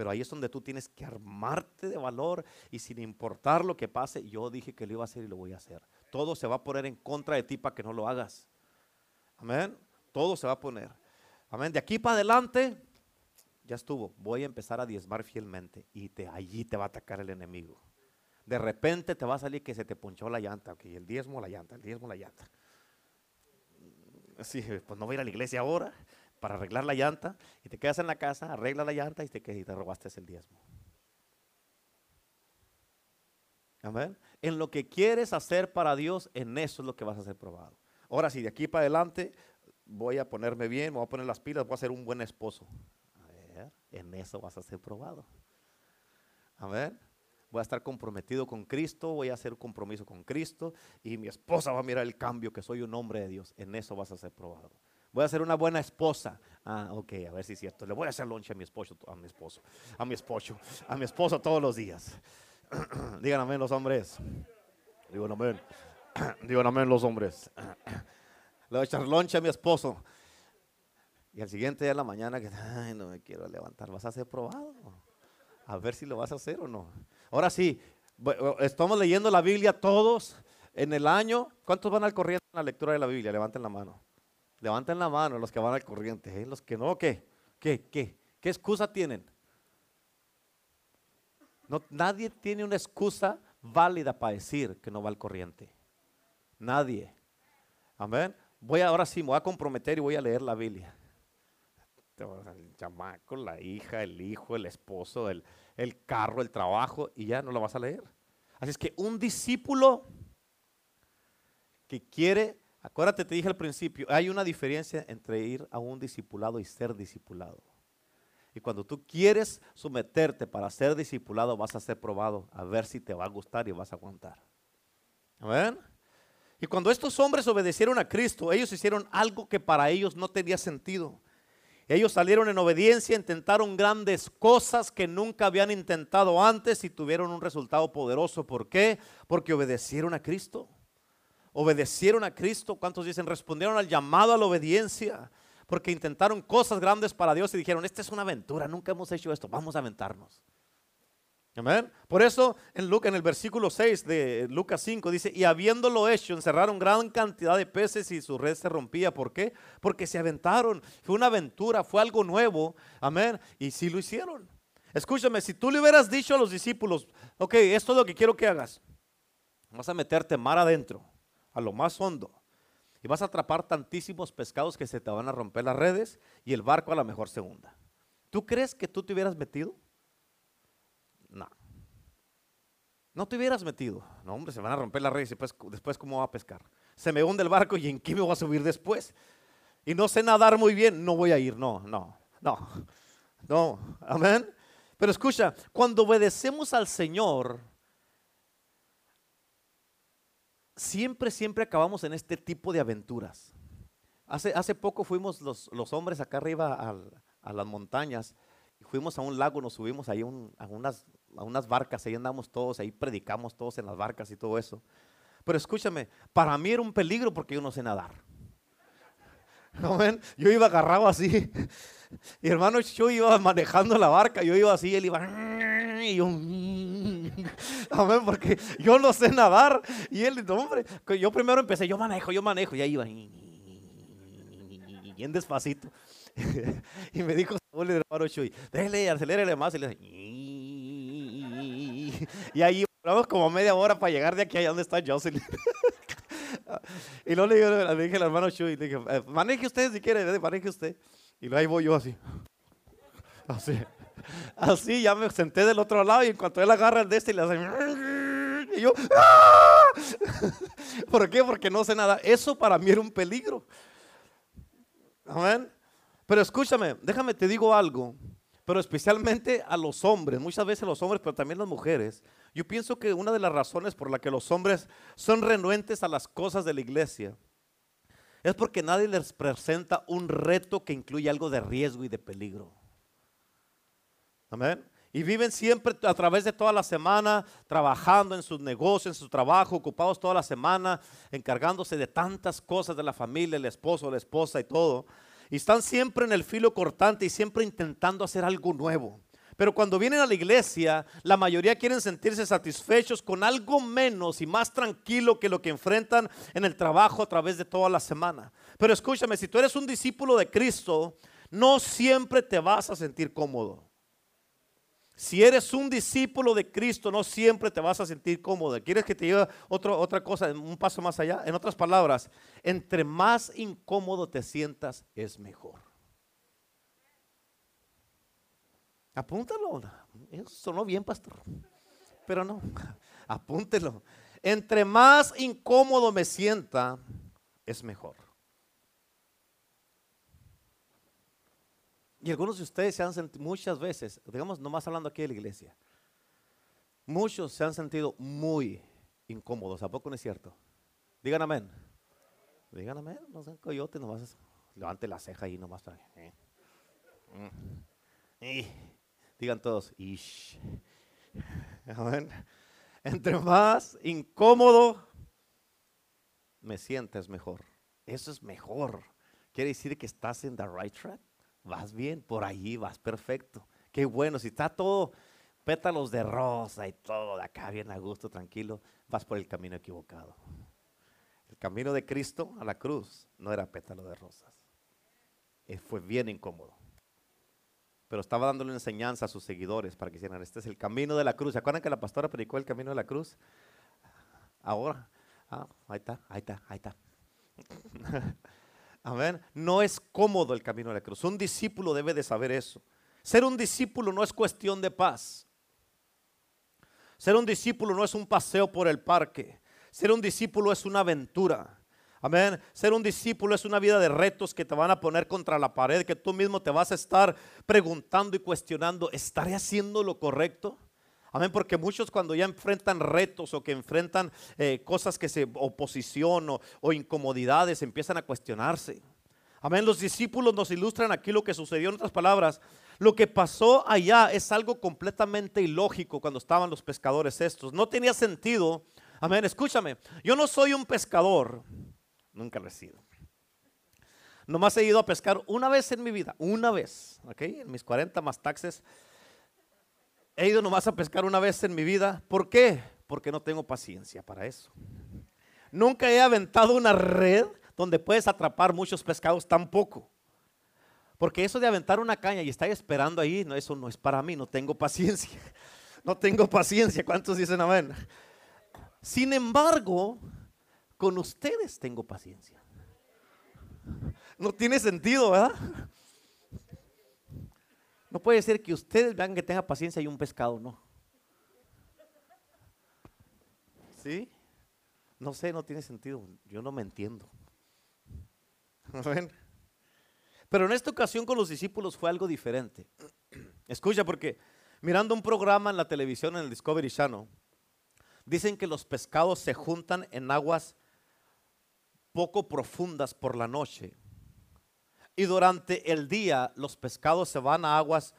Pero ahí es donde tú tienes que armarte de valor y sin importar lo que pase, yo dije que lo iba a hacer y lo voy a hacer. Todo se va a poner en contra de ti para que no lo hagas. Amén. Todo se va a poner. Amén. De aquí para adelante, ya estuvo. Voy a empezar a diezmar fielmente y te, allí te va a atacar el enemigo. De repente te va a salir que se te ponchó la llanta. Ok, el diezmo, la llanta, el diezmo, la llanta. Sí, pues no voy a ir a la iglesia ahora para arreglar la llanta y te quedas en la casa, arregla la llanta y te, y te robaste el diezmo. Amén. En lo que quieres hacer para Dios, en eso es lo que vas a ser probado. Ahora, si de aquí para adelante voy a ponerme bien, voy a poner las pilas, voy a ser un buen esposo. A ver, en eso vas a ser probado. Amén. Voy a estar comprometido con Cristo, voy a hacer compromiso con Cristo y mi esposa va a mirar el cambio que soy un hombre de Dios. En eso vas a ser probado. Voy a ser una buena esposa. Ah, ok, a ver si es cierto. Le voy a hacer lonche a mi esposo, a mi esposo, a mi esposo, a mi esposo todos los días. Digan amén los hombres. Digan amén. Digan amén los hombres. Le voy a echar lonche a mi esposo. Y al siguiente día de la mañana, que ay, no me quiero levantar, vas a ser probado. A ver si lo vas a hacer o no. Ahora sí, estamos leyendo la Biblia todos en el año. ¿Cuántos van al corriente en la lectura de la Biblia? Levanten la mano. Levanten la mano los que van al corriente. ¿eh? Los que no, ¿qué? ¿Qué? ¿Qué? ¿Qué excusa tienen? No, nadie tiene una excusa válida para decir que no va al corriente. Nadie. Amén. Voy ahora sí, me voy a comprometer y voy a leer la Biblia. El chamaco, la hija, el hijo, el esposo, el, el carro, el trabajo, y ya no lo vas a leer. Así es que un discípulo que quiere Acuérdate, te dije al principio, hay una diferencia entre ir a un discipulado y ser discipulado. Y cuando tú quieres someterte para ser discipulado, vas a ser probado a ver si te va a gustar y vas a aguantar. ¿Amén? Y cuando estos hombres obedecieron a Cristo, ellos hicieron algo que para ellos no tenía sentido. Ellos salieron en obediencia, intentaron grandes cosas que nunca habían intentado antes y tuvieron un resultado poderoso. ¿Por qué? Porque obedecieron a Cristo obedecieron a Cristo. ¿Cuántos dicen? Respondieron al llamado a la obediencia. Porque intentaron cosas grandes para Dios y dijeron, esta es una aventura, nunca hemos hecho esto, vamos a aventarnos. Amén. Por eso en, Lucas, en el versículo 6 de Lucas 5 dice, y habiéndolo hecho, encerraron gran cantidad de peces y su red se rompía. ¿Por qué? Porque se aventaron. Fue una aventura, fue algo nuevo. Amén. Y sí lo hicieron. Escúchame, si tú le hubieras dicho a los discípulos, ok, esto es lo que quiero que hagas. Vas a meterte mar adentro, a lo más hondo. Y vas a atrapar tantísimos pescados que se te van a romper las redes y el barco a la mejor segunda. ¿Tú crees que tú te hubieras metido? No. No te hubieras metido. No, hombre, se van a romper las redes y después, después ¿cómo va a pescar? Se me hunde el barco y ¿en qué me voy a subir después? Y no sé nadar muy bien, no voy a ir. No, no, no. No, amén. Pero escucha, cuando obedecemos al Señor, siempre, siempre acabamos en este tipo de aventuras. Hace, hace poco fuimos los, los hombres acá arriba al, a las montañas y fuimos a un lago, nos subimos ahí a, unas, a unas barcas, ahí andamos todos, ahí predicamos todos en las barcas y todo eso. Pero escúchame, para mí era un peligro porque yo no sé nadar. Yo iba agarrado así. Y hermano, yo iba manejando la barca, yo iba así, él iba. Amén, porque yo no sé nadar. Y él, hombre, yo primero empecé, yo manejo, yo manejo, y ahí iba. Bien despacito. y me dijo Saúl, hermano Chuy, déjale, acelérele más. Y, le, y ahí vamos como media hora para llegar de aquí allá donde está Jocelyn. y luego le, dije al hermano Chuy, le dije, eh, maneje usted si quiere, maneje usted. Y ahí voy yo así. Así. Así, ya me senté del otro lado y en cuanto él agarra el de este y le hace... Y yo... ¡ah! ¿Por qué? Porque no sé nada. Eso para mí era un peligro. Amén. Pero escúchame, déjame te digo algo, pero especialmente a los hombres, muchas veces los hombres, pero también las mujeres. Yo pienso que una de las razones por la que los hombres son renuentes a las cosas de la iglesia es porque nadie les presenta un reto que incluye algo de riesgo y de peligro. Amén. Y viven siempre a través de toda la semana trabajando en sus negocios, en su trabajo, ocupados toda la semana, encargándose de tantas cosas de la familia, el esposo, la esposa y todo. Y están siempre en el filo cortante y siempre intentando hacer algo nuevo. Pero cuando vienen a la iglesia, la mayoría quieren sentirse satisfechos con algo menos y más tranquilo que lo que enfrentan en el trabajo a través de toda la semana. Pero escúchame, si tú eres un discípulo de Cristo, no siempre te vas a sentir cómodo. Si eres un discípulo de Cristo, no siempre te vas a sentir cómodo. ¿Quieres que te diga otra cosa, un paso más allá? En otras palabras, entre más incómodo te sientas, es mejor. Apúntalo. Eso sonó bien, pastor. Pero no, apúntelo. Entre más incómodo me sienta, es mejor. Y algunos de ustedes se han sentido muchas veces, digamos, nomás hablando aquí de la iglesia, muchos se han sentido muy incómodos. ¿A poco no es cierto? Digan amén. Digan amén. No sean coyote, nomás levante la ceja ahí nomás. Para, eh. Mm. Digan todos, ish. Amén. Entre más incómodo me sientes mejor. Eso es mejor. Quiere decir que estás en the right track vas bien, por ahí vas perfecto. Qué bueno, si está todo pétalos de rosa y todo de acá bien a gusto, tranquilo, vas por el camino equivocado. El camino de Cristo a la cruz no era pétalo de rosas. Eh, fue bien incómodo. Pero estaba dándole enseñanza a sus seguidores para que hicieran, este es el camino de la cruz. ¿Se acuerdan que la pastora predicó el camino de la cruz? Ahora, ah, ahí está, ahí está, ahí está. Amén. No es cómodo el camino de la cruz. Un discípulo debe de saber eso. Ser un discípulo no es cuestión de paz. Ser un discípulo no es un paseo por el parque. Ser un discípulo es una aventura. Amén. Ser un discípulo es una vida de retos que te van a poner contra la pared, que tú mismo te vas a estar preguntando y cuestionando, ¿estaré haciendo lo correcto? Amén, porque muchos cuando ya enfrentan retos o que enfrentan eh, cosas que se oposición o, incomodidades empiezan a cuestionarse. Amén, los discípulos nos ilustran aquí lo que sucedió en otras palabras. Lo que pasó allá es algo completamente ilógico cuando estaban los pescadores estos. No tenía sentido. Amén, escúchame, yo no soy un pescador, nunca lo he sido. Nomás he ido a pescar una vez en mi vida, una vez, ¿ok? En mis 40 más taxes He ido nomás a pescar una vez en mi vida. ¿Por qué? Porque no tengo paciencia para eso. Nunca he aventado una red donde puedes atrapar muchos pescados tampoco. Porque eso de aventar una caña y estar esperando ahí, no, eso no es para mí, no tengo paciencia. No tengo paciencia. ¿Cuántos dicen amén? Sin embargo, con ustedes tengo paciencia. No tiene sentido, ¿verdad? No puede ser que ustedes vean que tenga paciencia y un pescado no. ¿Sí? No sé, no tiene sentido. Yo no me entiendo. Pero en esta ocasión con los discípulos fue algo diferente. Escucha, porque mirando un programa en la televisión, en el Discovery Channel, dicen que los pescados se juntan en aguas poco profundas por la noche. Y durante el día los pescados se van a aguas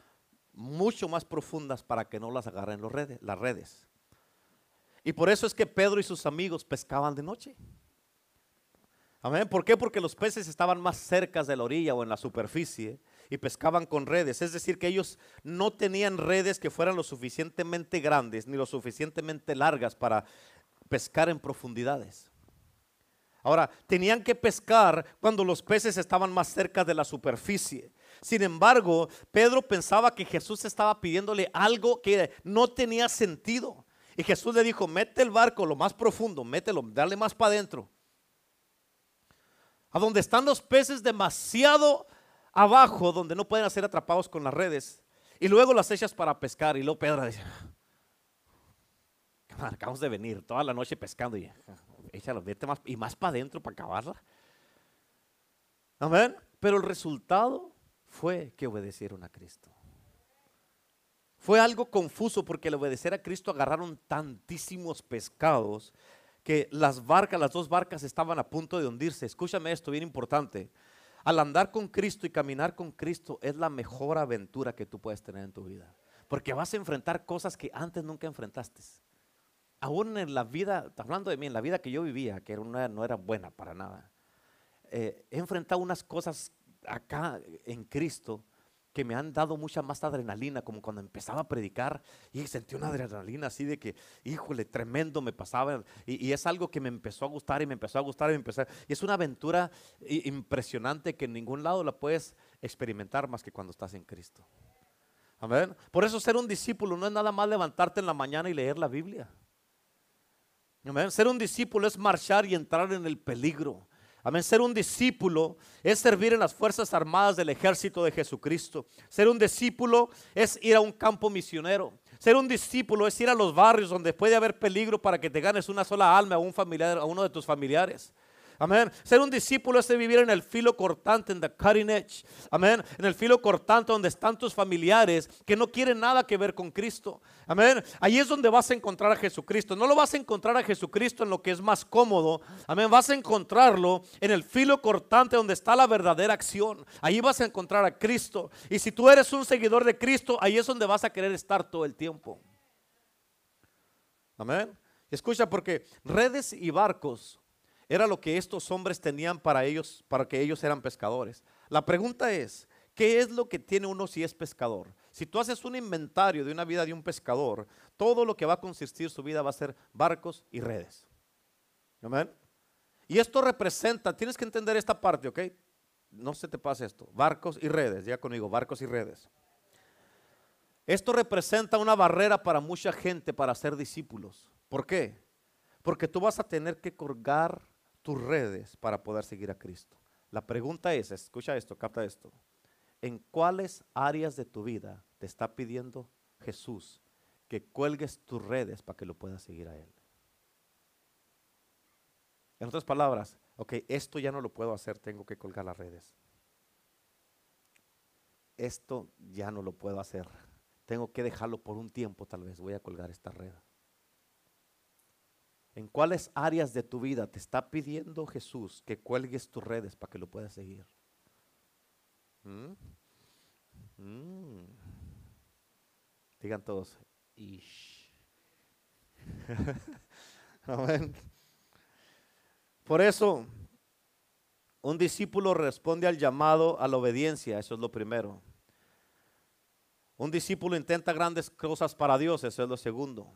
mucho más profundas para que no las agarren redes, las redes. Y por eso es que Pedro y sus amigos pescaban de noche. Amén. ¿Por qué? Porque los peces estaban más cerca de la orilla o en la superficie y pescaban con redes. Es decir, que ellos no tenían redes que fueran lo suficientemente grandes ni lo suficientemente largas para pescar en profundidades. Ahora, tenían que pescar cuando los peces estaban más cerca de la superficie. Sin embargo, Pedro pensaba que Jesús estaba pidiéndole algo que no tenía sentido. Y Jesús le dijo, mete el barco lo más profundo, mételo, dale más para adentro a donde están los peces demasiado abajo, donde no pueden ser atrapados con las redes, y luego las echas para pescar. Y luego Pedro dice, acabamos de venir toda la noche pescando y échalo, vete más y más para adentro para acabarla. Amén. Pero el resultado fue que obedecieron a Cristo. Fue algo confuso porque al obedecer a Cristo agarraron tantísimos pescados que las barcas, las dos barcas estaban a punto de hundirse. Escúchame esto, bien importante. Al andar con Cristo y caminar con Cristo es la mejor aventura que tú puedes tener en tu vida. Porque vas a enfrentar cosas que antes nunca enfrentaste. Aún en la vida, hablando de mí, en la vida que yo vivía, que no era buena para nada, eh, he enfrentado unas cosas acá en Cristo que me han dado mucha más adrenalina, como cuando empezaba a predicar y sentí una adrenalina así de que, híjole, tremendo me pasaba. Y, es algo que me empezó a gustar y me empezó a gustar y me empezó Y es una aventura impresionante que en ningún lado la puedes experimentar más que cuando estás en Cristo. Amén. Por eso ser un discípulo no es nada más levantarte en la mañana y leer la Biblia. Amén. Ser un discípulo es marchar y entrar en el peligro. Amén. Ser un discípulo es servir en las Fuerzas Armadas del Ejército de Jesucristo. Ser un discípulo es ir a un campo misionero. Ser un discípulo es ir a los barrios donde puede haber peligro para que te ganes una sola alma a un familiar, a uno de tus familiares. Amén. Ser un discípulo es vivir en el filo cortante, en the cutting edge. Amén. En el filo cortante donde están tus familiares que no quieren nada que ver con Cristo. Amén. Ahí es donde vas a encontrar a Jesucristo. No lo vas a encontrar a Jesucristo en lo que es más cómodo. Amén. Vas a encontrarlo en el filo cortante donde está la verdadera acción. Ahí vas a encontrar a Cristo. Y si tú eres un seguidor de Cristo, ahí es donde vas a querer estar todo el tiempo. Amén. Escucha, porque redes y barcos era lo que estos hombres tenían para ellos, para que ellos eran pescadores. La pregunta es, ¿qué es lo que tiene uno si es pescador? Si tú haces un inventario de una vida de un pescador, todo lo que va a consistir su vida va a ser barcos y redes. Amén. Y esto representa, tienes que entender esta parte, ¿ok? No se te pase esto. Barcos y redes, ya conmigo, barcos y redes. Esto representa una barrera para mucha gente para ser discípulos. ¿Por qué? Porque tú vas a tener que colgar tus redes para poder seguir a Cristo. La pregunta es, escucha esto, capta esto. ¿En cuáles áreas de tu vida te está pidiendo Jesús que cuelgues tus redes para que lo puedas seguir a Él? En otras palabras, ok, esto ya no lo puedo hacer, tengo que colgar las redes. Esto ya no lo puedo hacer, tengo que dejarlo por un tiempo, tal vez voy a colgar esta red. ¿En cuáles áreas de tu vida te está pidiendo Jesús que cuelgues tus redes para que lo puedas seguir? ¿Mm? ¿Mm? Digan todos, Ish. Amén. Por eso, un discípulo responde al llamado a la obediencia, eso es lo primero. Un discípulo intenta grandes cosas para Dios, eso es lo segundo.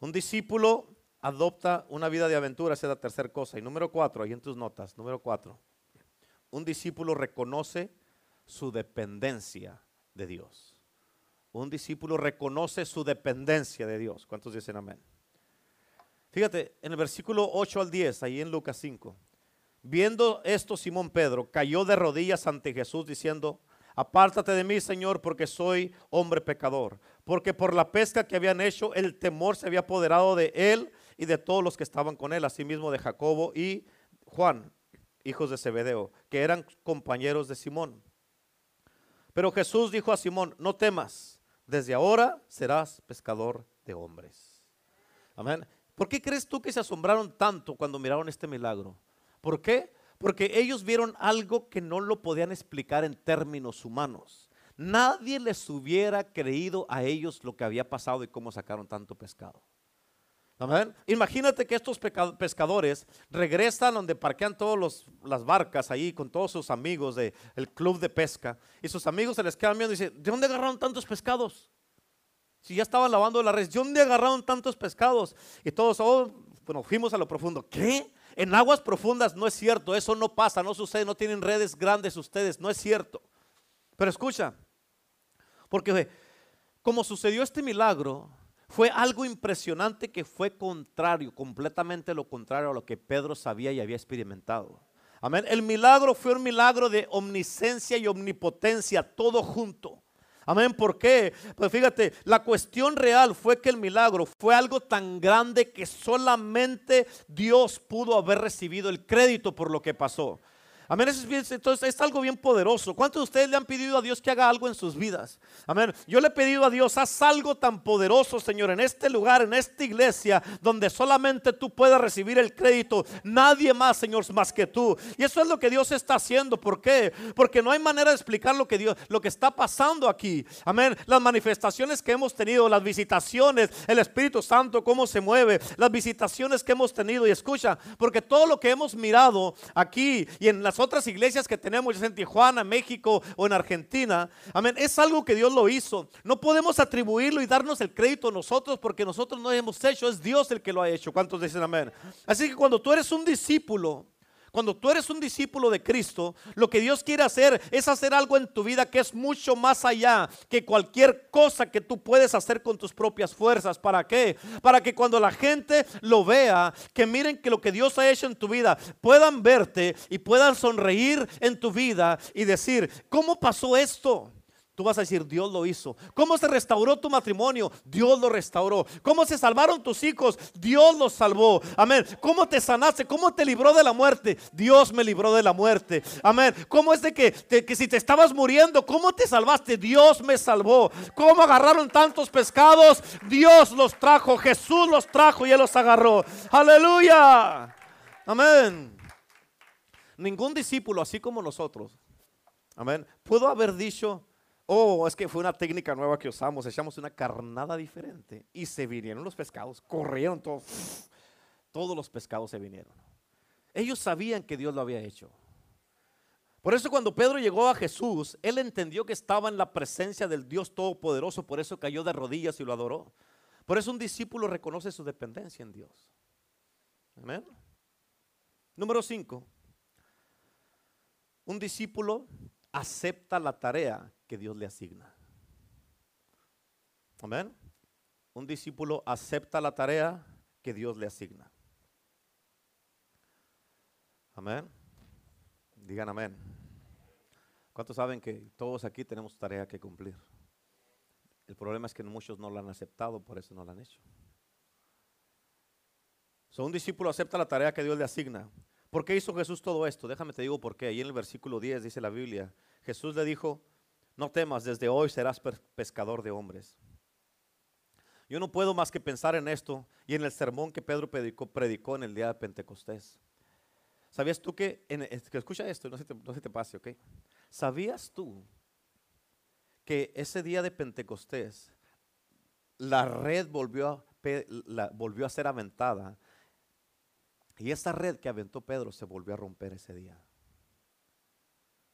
Un discípulo adopta una vida de aventura, esa es la tercera cosa. Y número cuatro, ahí en tus notas, número cuatro. Un discípulo reconoce su dependencia de Dios. Un discípulo reconoce su dependencia de Dios. ¿Cuántos dicen amén? Fíjate, en el versículo 8 al 10, ahí en Lucas 5. Viendo esto, Simón Pedro cayó de rodillas ante Jesús diciendo, Apártate de mí, Señor, porque soy hombre pecador. Porque por la pesca que habían hecho, el temor se había apoderado de él y de todos los que estaban con él, asimismo de Jacobo y Juan, hijos de Zebedeo, que eran compañeros de Simón. Pero Jesús dijo a Simón, no temas, desde ahora serás pescador de hombres. Amén. ¿Por qué crees tú que se asombraron tanto cuando miraron este milagro? ¿Por qué? Porque ellos vieron algo que no lo podían explicar en términos humanos. Nadie les hubiera creído a ellos lo que había pasado y cómo sacaron tanto pescado. Imagínate que estos pescadores regresan donde parquean todas las barcas ahí con todos sus amigos del club de pesca. Y sus amigos se les quedan viendo y dicen, ¿de dónde agarraron tantos pescados? Si ya estaban lavando la red, ¿de dónde agarraron tantos pescados? Y todos, oh, bueno, fuimos a lo profundo. ¿Qué? En aguas profundas no es cierto, eso no pasa, no sucede, no tienen redes grandes ustedes, no es cierto. Pero escucha, porque como sucedió este milagro, fue algo impresionante que fue contrario, completamente lo contrario a lo que Pedro sabía y había experimentado. Amén. El milagro fue un milagro de omniscencia y omnipotencia, todo junto. Amén. ¿Por qué? Pues fíjate, la cuestión real fue que el milagro fue algo tan grande que solamente Dios pudo haber recibido el crédito por lo que pasó. Amén. es, entonces es algo bien poderoso. ¿Cuántos de ustedes le han pedido a Dios que haga algo en sus vidas? Amén. Yo le he pedido a Dios, haz algo tan poderoso, Señor, en este lugar, en esta iglesia, donde solamente tú puedas recibir el crédito. Nadie más, Señor, más que tú. Y eso es lo que Dios está haciendo. ¿Por qué? Porque no hay manera de explicar lo que Dios, lo que está pasando aquí. Amén. Las manifestaciones que hemos tenido, las visitaciones, el Espíritu Santo, cómo se mueve, las visitaciones que hemos tenido. Y escucha, porque todo lo que hemos mirado aquí y en las otras iglesias que tenemos, en Tijuana, México o en Argentina, amén, es algo que Dios lo hizo. No podemos atribuirlo y darnos el crédito nosotros porque nosotros no hemos hecho, es Dios el que lo ha hecho. ¿Cuántos dicen amén? Así que cuando tú eres un discípulo, cuando tú eres un discípulo de Cristo, lo que Dios quiere hacer es hacer algo en tu vida que es mucho más allá que cualquier cosa que tú puedes hacer con tus propias fuerzas. ¿Para qué? Para que cuando la gente lo vea, que miren que lo que Dios ha hecho en tu vida, puedan verte y puedan sonreír en tu vida y decir, ¿cómo pasó esto? Tú vas a decir, Dios lo hizo. ¿Cómo se restauró tu matrimonio? Dios lo restauró. ¿Cómo se salvaron tus hijos? Dios los salvó. Amén. ¿Cómo te sanaste? ¿Cómo te libró de la muerte? Dios me libró de la muerte. Amén. ¿Cómo es de que, que si te estabas muriendo, cómo te salvaste? Dios me salvó. ¿Cómo agarraron tantos pescados? Dios los trajo. Jesús los trajo y Él los agarró. Aleluya. Amén. Ningún discípulo, así como nosotros, amén, pudo haber dicho, Oh, es que fue una técnica nueva que usamos, echamos una carnada diferente y se vinieron los pescados, corrieron todos, todos los pescados se vinieron. Ellos sabían que Dios lo había hecho. Por eso cuando Pedro llegó a Jesús, él entendió que estaba en la presencia del Dios Todopoderoso, por eso cayó de rodillas y lo adoró. Por eso un discípulo reconoce su dependencia en Dios. Amén. Número 5. Un discípulo acepta la tarea que Dios le asigna. Amén. Un discípulo acepta la tarea que Dios le asigna. Amén. Digan amén. ¿Cuántos saben que todos aquí tenemos tarea que cumplir? El problema es que muchos no la han aceptado, por eso no la han hecho. So, un discípulo acepta la tarea que Dios le asigna. ¿Por qué hizo Jesús todo esto? Déjame te digo por qué. Ahí en el versículo 10 dice la Biblia, Jesús le dijo, no temas, desde hoy serás pescador de hombres. Yo no puedo más que pensar en esto y en el sermón que Pedro predicó, en el día de Pentecostés. ¿Sabías tú que, escucha esto, no se, te, pase, ok? ¿Sabías tú que ese día de Pentecostés la red volvió a ser aventada y esa red que aventó Pedro se volvió a romper ese día?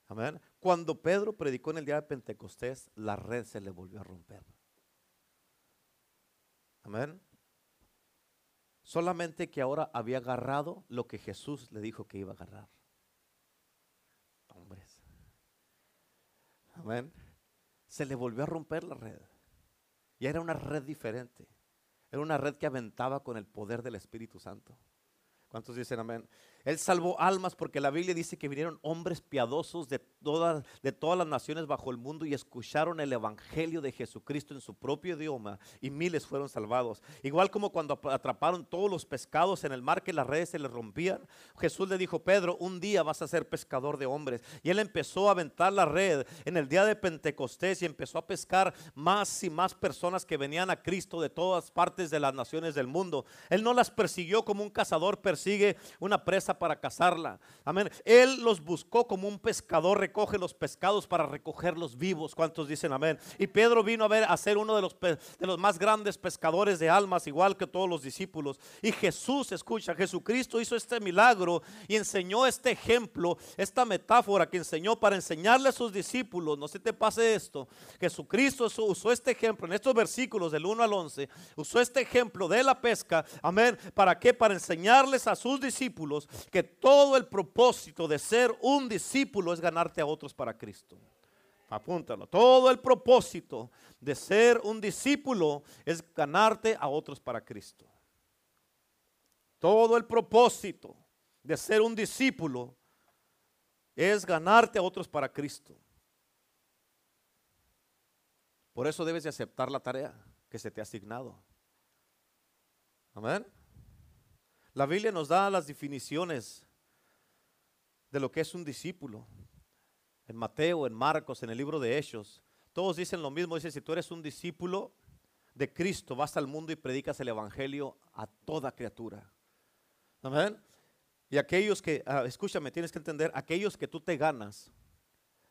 Amén. Cuando Pedro predicó en el día de Pentecostés, la red se le volvió a romper. Amén. Solamente que ahora había agarrado lo que Jesús le dijo que iba a agarrar. Hombres. Amén. Se le volvió a romper la red. Y era una red diferente. Era una red que aventaba con el poder del Espíritu Santo. ¿Cuántos dicen amén? Él salvó almas porque la Biblia dice que vinieron hombres piadosos de todas, de todas las naciones bajo el mundo y escucharon el Evangelio de Jesucristo en su propio idioma y miles fueron salvados. Igual como cuando atraparon todos los pescados en el mar que las redes se les rompían, Jesús le dijo, Pedro, un día vas a ser pescador de hombres. Y él empezó a aventar la red en el día de Pentecostés y empezó a pescar más y más personas que venían a Cristo de todas partes de las naciones del mundo. Él no las persiguió como un cazador persigue una presa para cazarla. Amén. Él los buscó como un pescador recoge los pescados para recogerlos vivos. ¿Cuántos dicen amén? Y Pedro vino a ver a ser uno de los, de los más grandes pescadores de almas, igual que todos los discípulos. Y Jesús, escucha, Jesucristo hizo este milagro y enseñó este ejemplo, esta metáfora que enseñó para enseñarle a sus discípulos. No se te pase esto. Jesucristo usó este ejemplo en estos versículos del 1 al 11. Usó este ejemplo de la pesca. Amén. ¿Para qué? Para enseñarles a sus discípulos que todo el propósito de ser un discípulo es ganarte a otros para Cristo. Apúntalo. Todo el propósito de ser un discípulo es ganarte a otros para Cristo. Todo el propósito de ser un discípulo es ganarte a otros para Cristo. Por eso debes de aceptar la tarea que se te ha asignado. Amén. La Biblia nos da las definiciones de lo que es un discípulo. En Mateo, en Marcos, en el libro de Hechos, todos dicen lo mismo. Dice, si tú eres un discípulo de Cristo, vas al mundo y predicas el Evangelio a toda criatura. Amén. Y aquellos que, ah, escúchame, tienes que entender, aquellos que tú te ganas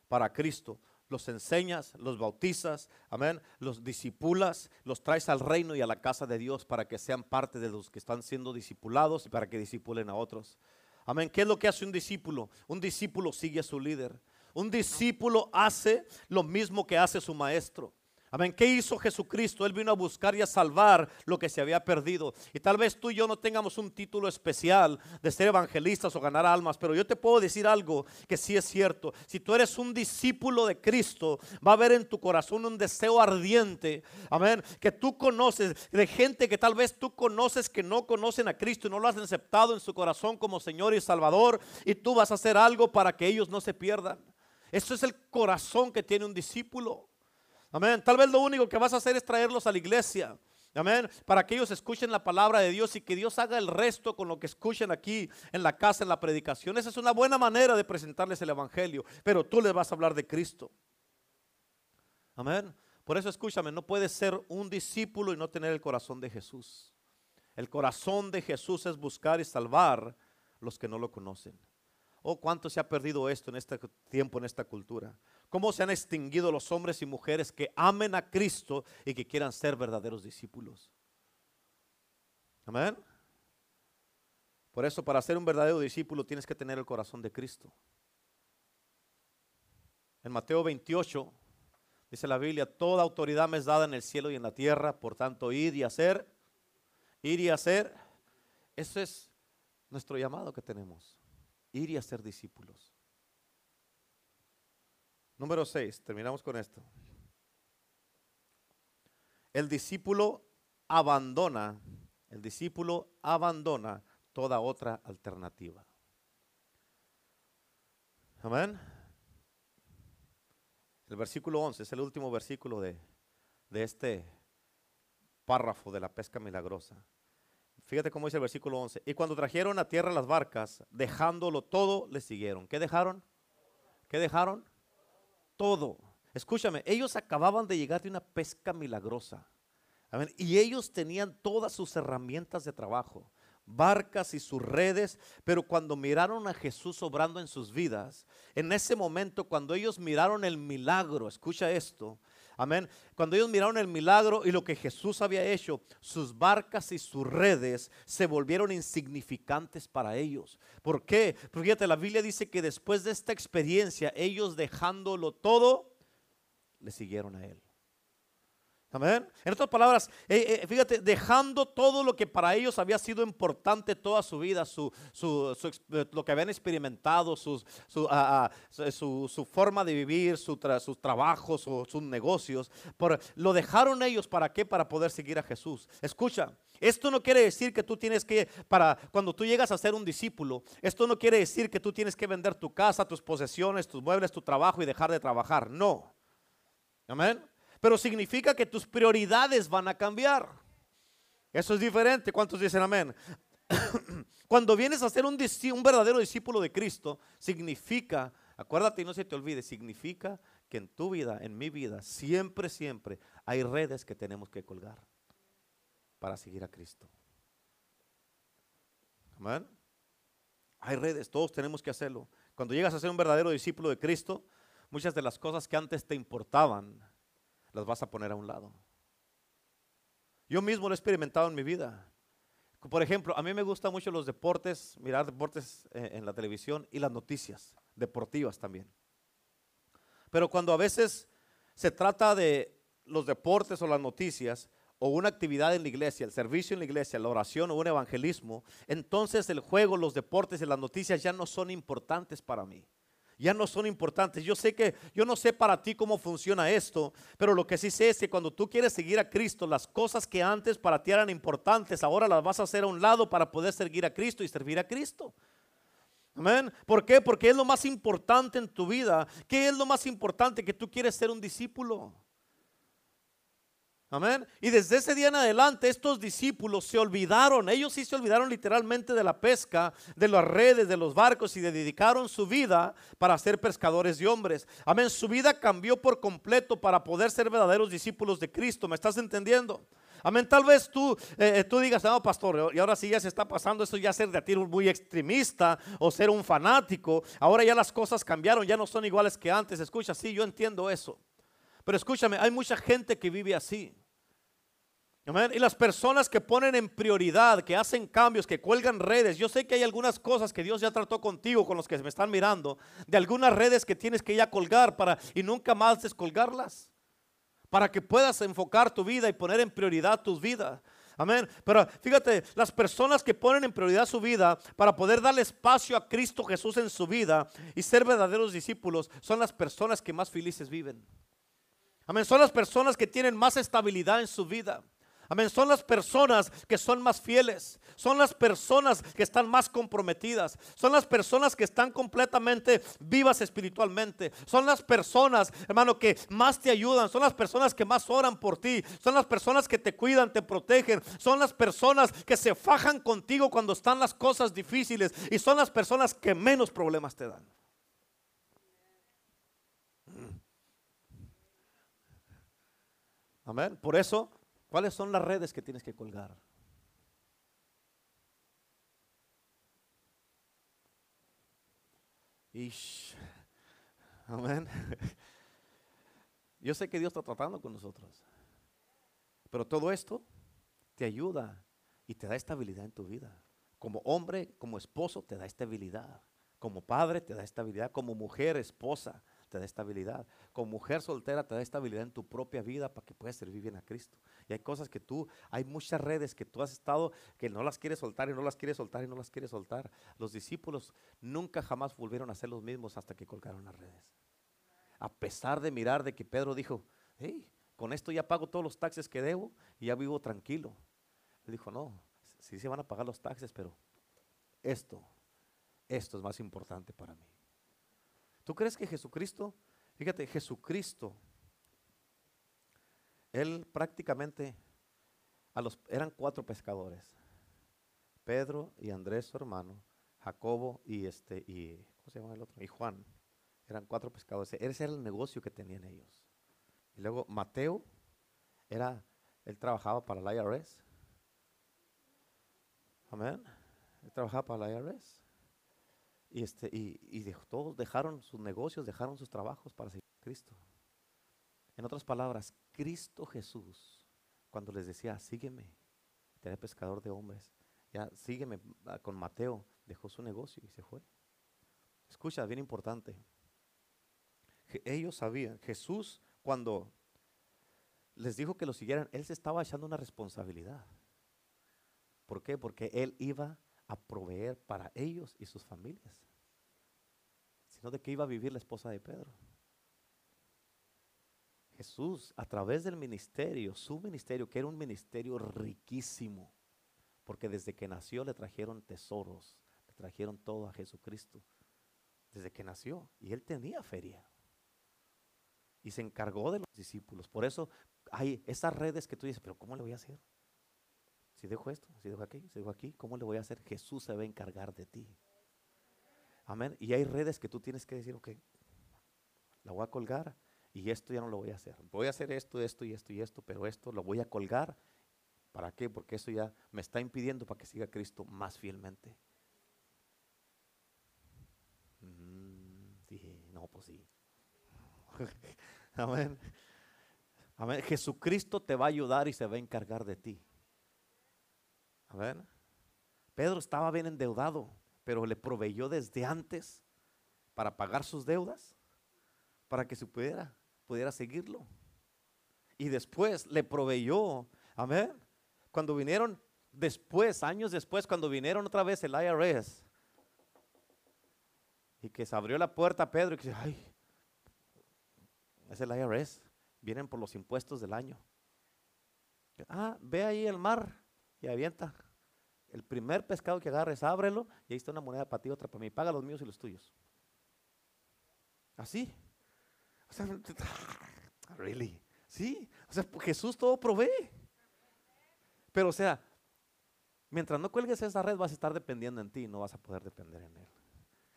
para Cristo, los enseñas, los bautizas, amén, los disipulas, los traes al reino y a la casa de Dios para que sean parte de los que están siendo discipulados y para que disipulen a otros. Amén. ¿Qué es lo que hace un discípulo? Un discípulo sigue a su líder. Un discípulo hace lo mismo que hace su maestro. Amén. ¿Qué hizo Jesucristo? Él vino a buscar y a salvar lo que se había perdido. Y tal vez tú y yo no tengamos un título especial de ser evangelistas o ganar almas, pero yo te puedo decir algo que sí es cierto. Si tú eres un discípulo de Cristo, va a haber en tu corazón un deseo ardiente. Amén. Que tú conoces de gente que tal vez tú conoces que no conocen a Cristo y no lo has aceptado en su corazón como Señor y Salvador. Y tú vas a hacer algo para que ellos no se pierdan. Eso es el corazón que tiene un discípulo. Amén. Tal vez lo único que vas a hacer es traerlos a la iglesia. Amén. Para que ellos escuchen la palabra de Dios y que Dios haga el resto con lo que escuchen aquí en la casa, en la predicación. Esa es una buena manera de presentarles el Evangelio. Pero tú les vas a hablar de Cristo. Amén. Por eso escúchame, no puedes ser un discípulo y no tener el corazón de Jesús. El corazón de Jesús es buscar y salvar los que no lo conocen. Oh, cuánto se ha perdido esto en este tiempo, en esta cultura cómo se han extinguido los hombres y mujeres que amen a Cristo y que quieran ser verdaderos discípulos. Amén. Por eso, para ser un verdadero discípulo tienes que tener el corazón de Cristo. En Mateo 28 dice la Biblia, toda autoridad me es dada en el cielo y en la tierra, por tanto, ir y hacer, ir y hacer. Eso es nuestro llamado que tenemos, ir y hacer discípulos. Número 6, terminamos con esto. El discípulo abandona, el discípulo abandona toda otra alternativa. Amén. El versículo 11 es el último versículo de, de este párrafo de la pesca milagrosa. Fíjate cómo dice el versículo 11. Y cuando trajeron a tierra las barcas, dejándolo todo, le siguieron. ¿Qué dejaron? ¿Qué dejaron? todo. Escúchame, ellos acababan de llegar de una pesca milagrosa. Y ellos tenían todas sus herramientas de trabajo, barcas y sus redes, pero cuando miraron a Jesús obrando en sus vidas, en ese momento cuando ellos miraron el milagro, escucha esto, Amén. Cuando ellos miraron el milagro y lo que Jesús había hecho, sus barcas y sus redes se volvieron insignificantes para ellos. ¿Por qué? Porque fíjate, la Biblia dice que después de esta experiencia, ellos dejándolo todo, le siguieron a Él. Amén. En otras palabras, eh, eh, fíjate, dejando todo lo que para ellos había sido importante toda su vida, su, eh, lo que habían experimentado, su, ah, ah, su forma de vivir, sus trabajos o sus negocios, lo dejaron ellos para qué? Para poder seguir a Jesús. Escucha, esto no quiere decir que tú tienes que, para cuando tú llegas a ser un discípulo, esto no quiere decir que tú tienes que vender tu casa, tus posesiones, tus muebles, tu trabajo y dejar de trabajar. No. Amén pero significa que tus prioridades van a cambiar. Eso es diferente. ¿Cuántos dicen amén? Cuando vienes a ser un, verdadero discípulo de Cristo, significa, acuérdate y no se te olvide, significa que en tu vida, en mi vida, siempre, siempre hay redes que tenemos que colgar para seguir a Cristo. Amén. Hay redes, todos tenemos que hacerlo. Cuando llegas a ser un verdadero discípulo de Cristo, muchas de las cosas que antes te importaban, las vas a poner a un lado. Yo mismo lo he experimentado en mi vida. Por ejemplo, a mí me gustan mucho los deportes, mirar deportes eh, en la televisión y las noticias deportivas también. Pero cuando a veces se trata de los deportes o las noticias o una actividad en la iglesia, el servicio en la iglesia, la oración o un evangelismo, entonces el juego, los deportes y las noticias ya no son importantes para mí ya no son importantes. Yo sé que, yo no sé para ti cómo funciona esto, pero lo que sí sé es que cuando tú quieres seguir a Cristo, las cosas que antes para ti eran importantes, ahora las vas a hacer a un lado para poder seguir a Cristo y servir a Cristo. Amén. ¿Por qué? Porque es lo más importante en tu vida. ¿Qué es lo más importante que tú quieres ser un discípulo? Amén. Y desde ese día en adelante estos discípulos se olvidaron, ellos sí se olvidaron literalmente de la pesca, de las redes, de los barcos y dedicaron su vida para ser pescadores de hombres. Amén. Su vida cambió por completo para poder ser verdaderos discípulos de Cristo. ¿Me estás entendiendo? Amén. Tal vez tú, eh, eh, tú digas, no, pastor, y ahora sí ya se está pasando eso ya ser de ti muy extremista o ser un fanático. Ahora ya las cosas cambiaron, ya no son iguales que antes. Escucha, sí, yo entiendo eso. Pero escúchame, hay mucha gente que vive así. Y las personas que ponen en prioridad, que hacen cambios, que cuelgan redes. Yo sé que hay algunas cosas que Dios ya trató contigo, con los que me están mirando, de algunas redes que tienes que ya colgar para y nunca más descolgarlas. Para que puedas enfocar tu vida y poner en prioridad tus vidas. Amén. Pero fíjate, las personas que ponen en prioridad su vida para poder darle espacio a Cristo Jesús en su vida y ser verdaderos discípulos son las personas que más felices viven. Amén. Son las personas que tienen más estabilidad en su vida. Amén. Son las personas que son más fieles. Son las personas que están más comprometidas. Son las personas que están completamente vivas espiritualmente. Son las personas, hermano, que más te ayudan. Son las personas que más oran por ti. Son las personas que te cuidan, te protegen. Son las personas que se fajan contigo cuando están las cosas difíciles. Y son las personas que menos problemas te dan. Amén. Por eso, ¿cuáles son las redes que tienes que colgar? Ish. Amén. Yo sé que Dios está tratando con nosotros. Pero todo esto te ayuda y te da estabilidad en tu vida. Como hombre, como esposo, te da estabilidad. Como padre, te da estabilidad. Como mujer, esposa, te da estabilidad. Como mujer soltera te da estabilidad en tu propia vida para que puedas servir bien a Cristo. Y hay cosas que tú, hay muchas redes que tú has estado que no las quieres soltar y no las quieres soltar y no las quieres soltar. Los discípulos nunca jamás volvieron a ser los mismos hasta que colgaron las redes. A pesar de mirar de que Pedro dijo, hey, con esto ya pago todos los taxes que debo y ya vivo tranquilo. Él dijo, no, sí se van a pagar los taxes, pero esto, esto es más importante para mí. ¿Tú crees que Jesucristo, fíjate, Jesucristo, él prácticamente, a los, eran cuatro pescadores, Pedro y Andrés su hermano, Jacobo y este, y, ¿cómo se llama el otro? Y Juan, eran cuatro pescadores, ese era el negocio que tenían ellos. Y luego Mateo, era, él trabajaba para la IRS. Amén. Él trabajaba para la IRS. Y, este, y, todos dejaron sus negocios, dejaron sus trabajos para seguir a Cristo. En otras palabras, Cristo Jesús, cuando les decía, sígueme, te pescador de hombres, ya sígueme ah, con Mateo, dejó su negocio y se fue. Escucha, bien importante. Ellos sabían, Jesús cuando les dijo que lo siguieran, él se estaba echando una responsabilidad. ¿Por qué? Porque él iba a proveer para ellos y sus familias. Sino de que iba a vivir la esposa de Pedro. Jesús, a través del ministerio, su ministerio, que era un ministerio riquísimo, porque desde que nació le trajeron tesoros, le trajeron todo a Jesucristo, desde que nació, y él tenía feria. Y se encargó de los discípulos. Por eso hay esas redes que tú dices, pero ¿cómo le voy a hacer? Si dejo esto, si dejo aquí, si dejo aquí, ¿cómo le voy a hacer? Jesús se va a encargar de ti. Amén. Y hay redes que tú tienes que decir, ok, la voy a colgar y esto ya no lo voy a hacer. Voy a hacer esto, esto y esto y esto, pero esto lo voy a colgar. ¿Para qué? Porque eso ya me está impidiendo para que siga Cristo más fielmente. dije, mm, no, pues sí. Amén. Amén. Jesucristo te va a ayudar y se va a encargar de ti. Pedro estaba bien endeudado, pero le proveyó desde antes para pagar sus deudas, para que se pudiera, pudiera seguirlo. Y después le proveyó, amén. Cuando vinieron después, años después, cuando vinieron otra vez el IRS, y que se abrió la puerta a Pedro y que ay, es el IRS, vienen por los impuestos del año. Ah, ve ahí el mar y avienta. El primer pescado que agarres, ábrelo y ahí está una moneda para ti, otra para mí. Paga los míos y los tuyos. Así. Really. Sí. O sea, Jesús todo provee. Pero o sea, mientras no cuelgues esa red vas a estar dependiendo en ti, no vas a poder depender en Él.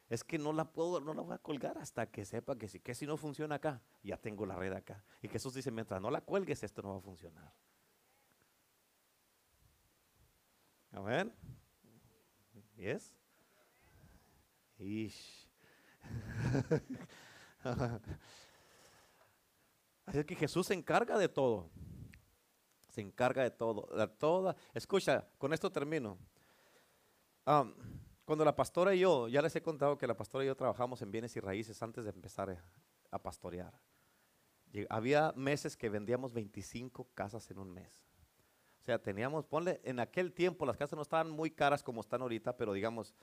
Es que no la puedo, no la voy a colgar hasta que sepa que si, que si no funciona acá, ya tengo la red acá. Y Jesús dice, mientras no la cuelgues, esto no va a funcionar. Amén. ¿Yes? Ish. Así que Jesús se encarga de todo. Se encarga de todo. De toda. Escucha, con esto termino. cuando la pastora y yo, ya les he contado que la pastora y yo trabajamos en bienes y raíces antes de empezar a pastorear. Había meses que vendíamos 25 casas en un mes. Sea, teníamos, ponle, en aquel tiempo las casas no estaban muy caras como están ahorita, pero digamos,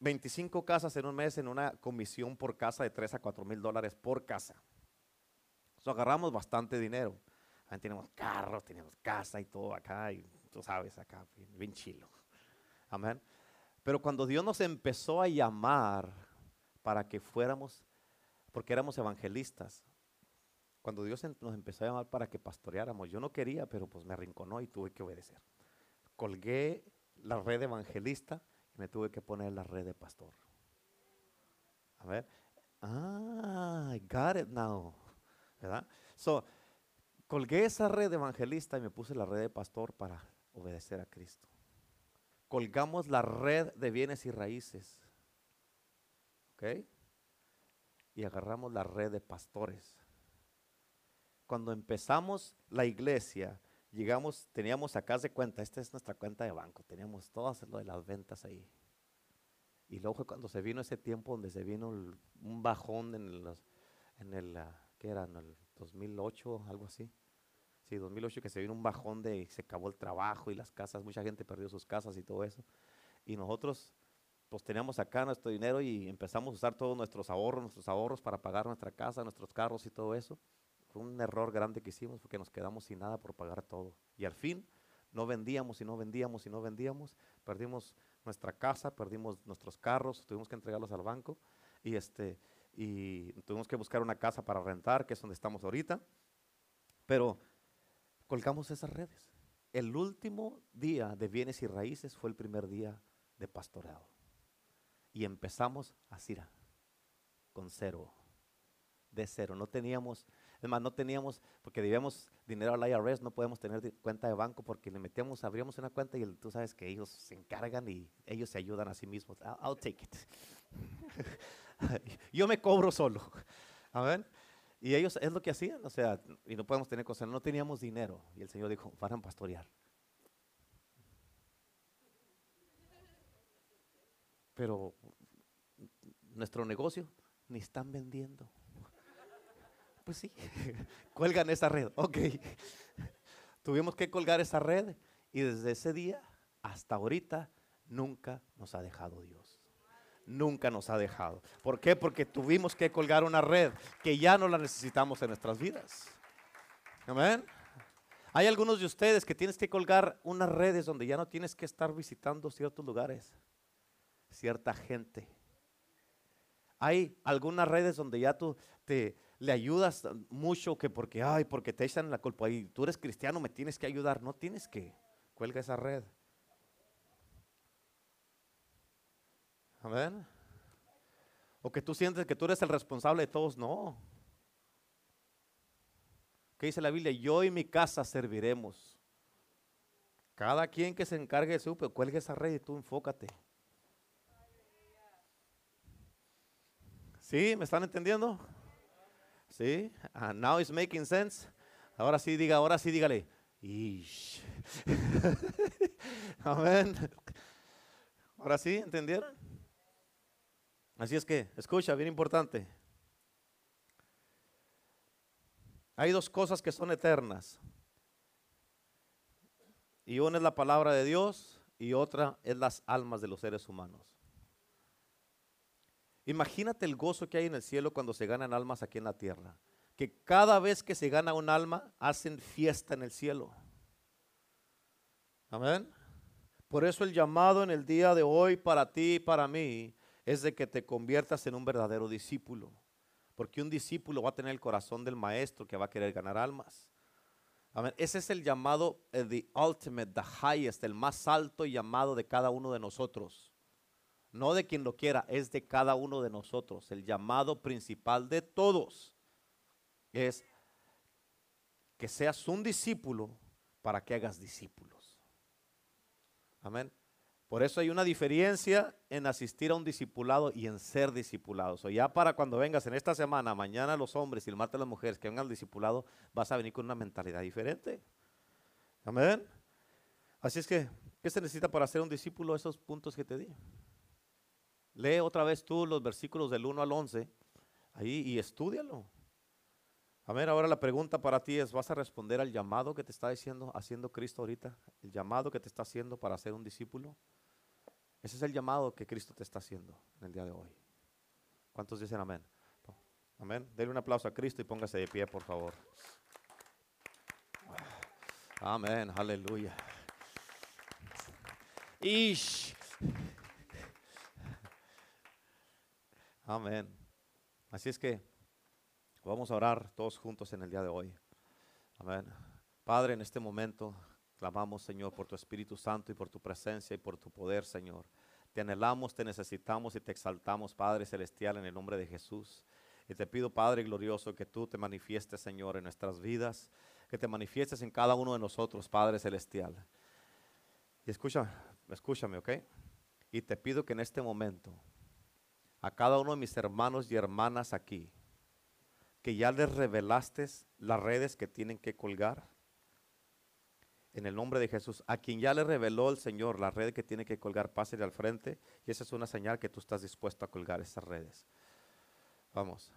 25 casas en un mes en una comisión por casa de 3 a 4 mil dólares por casa. Eso agarramos bastante dinero. Ahí tenemos carros, tenemos casa y todo acá, y tú sabes, acá, bien chilo. Amén. Pero cuando Dios nos empezó a llamar para que fuéramos, porque éramos evangelistas, cuando Dios nos empezó a llamar para que pastoreáramos, yo no quería, pero pues me arrinconó y tuve que obedecer. Colgué la red evangelista y me tuve que poner la red de pastor. A ver. Ah, I got it now. ¿Verdad? So, colgué esa red evangelista y me puse la red de pastor para obedecer a Cristo. Colgamos la red de bienes y raíces. ¿Ok? Y agarramos la red de pastores cuando empezamos la iglesia, llegamos, teníamos acá de cuenta, esta es nuestra cuenta de banco, teníamos todo lo de las ventas ahí. Y luego cuando se vino ese tiempo donde se vino un bajón en, los, en el, ah, ¿qué era? En el 2008, algo así. Sí, 2008 que se vino un bajón de, se acabó el trabajo y las casas, mucha gente perdió sus casas y todo eso. Y nosotros pues teníamos acá nuestro dinero y empezamos a usar todos nuestros ahorros, nuestros ahorros para pagar nuestra casa, nuestros carros y todo eso. Fue un error grande que hicimos porque nos quedamos sin nada por pagar todo. Y al fin no vendíamos y no vendíamos y no vendíamos. Perdimos nuestra casa, perdimos nuestros carros, tuvimos que entregarlos al banco y, este, y tuvimos que buscar una casa para rentar, que es donde estamos ahorita. Pero colgamos esas redes. El último día de bienes y raíces fue el primer día de pastoreado. Y empezamos a Cira, con cero, de cero. No teníamos Además, no teníamos, porque debíamos dinero al IRS, no podemos tener cuenta de banco porque le metíamos, abríamos una cuenta y tú sabes que ellos se encargan y ellos se ayudan a sí mismos. I'll, take it. Yo me cobro solo. ver Y ellos es lo que hacían, o sea, y no podemos tener cosas, no teníamos dinero. Y el Señor dijo, van a pastorear. Pero nuestro negocio ni están vendiendo. Pues sí, cuelgan esa red. Ok. Tuvimos que colgar esa red y desde ese día hasta ahorita nunca nos ha dejado Dios. Nunca nos ha dejado. ¿Por qué? Porque tuvimos que colgar una red que ya no la necesitamos en nuestras vidas. Amén. Hay algunos de ustedes que tienes que colgar unas redes donde ya no tienes que estar visitando ciertos lugares, cierta gente. Hay algunas redes donde ya tú te le ayudas mucho que porque, ay, porque te echan la culpa y tú eres cristiano, me tienes que ayudar. No tienes que, cuelga esa red. Amén. O que tú sientes que tú eres el responsable de todos. No. ¿Qué dice la Biblia? Yo y mi casa serviremos. Cada quien que se encargue de su, pero cuelgue esa red y tú enfócate. ¿Sí? ¿Me están entendiendo? ¿Sí? Uh, now it's making sense. Ahora sí diga, ahora sí dígale. Amén. Ahora sí, ¿entendieron? Así es que, escucha, bien importante. Hay dos cosas que son eternas. Y una es la palabra de Dios y otra es las almas de los seres humanos. Imagínate el gozo que hay en el cielo cuando se ganan almas aquí en la tierra. Que cada vez que se gana un alma, hacen fiesta en el cielo. Amén. Por eso el llamado en el día de hoy para ti y para mí es de que te conviertas en un verdadero discípulo. Porque un discípulo va a tener el corazón del maestro que va a querer ganar almas. Amén. Ese es el llamado, el the ultimate, the highest, el más alto llamado de cada uno de nosotros no de quien lo quiera, es de cada uno de nosotros. El llamado principal de todos es que seas un discípulo para que hagas discípulos. Amén. Por eso hay una diferencia en asistir a un discipulado y en ser discipulados. O ya para cuando vengas en esta semana, mañana los hombres y el martes las mujeres que vengan al discipulado, vas a venir con una mentalidad diferente. Amén. Así es que, ¿qué se necesita para ser un discípulo? Esos puntos que te di. Lee otra vez tú los versículos del 1 al 11 ahí y estudialo. A ver, ahora la pregunta para ti es, ¿vas a responder al llamado que te está diciendo, haciendo Cristo ahorita? El llamado que te está haciendo para ser un discípulo. Ese es el llamado que Cristo te está haciendo en el día de hoy. ¿Cuántos dicen amén? Amén. Denle un aplauso a Cristo y póngase de pie, por favor. Amén, aleluya. Ish. Amén. Así es que vamos a orar todos juntos en el día de hoy. Amén. Padre, en este momento clamamos, Señor, por tu Espíritu Santo y por tu presencia y por tu poder, Señor. Te anhelamos, te necesitamos y te exaltamos, Padre Celestial, en el nombre de Jesús. Y te pido, Padre glorioso, que tú te manifiestes, Señor, en nuestras vidas, que te manifiestes en cada uno de nosotros, Padre Celestial. Y escucha, escúchame, ¿ok? Y te pido que en este momento a cada uno de mis hermanos y hermanas aquí, que ya les revelaste las redes que tienen que colgar. En el nombre de Jesús, a quien ya le reveló el Señor la red que tiene que colgar, pásele al frente y esa es una señal que tú estás dispuesto a colgar esas redes. Vamos.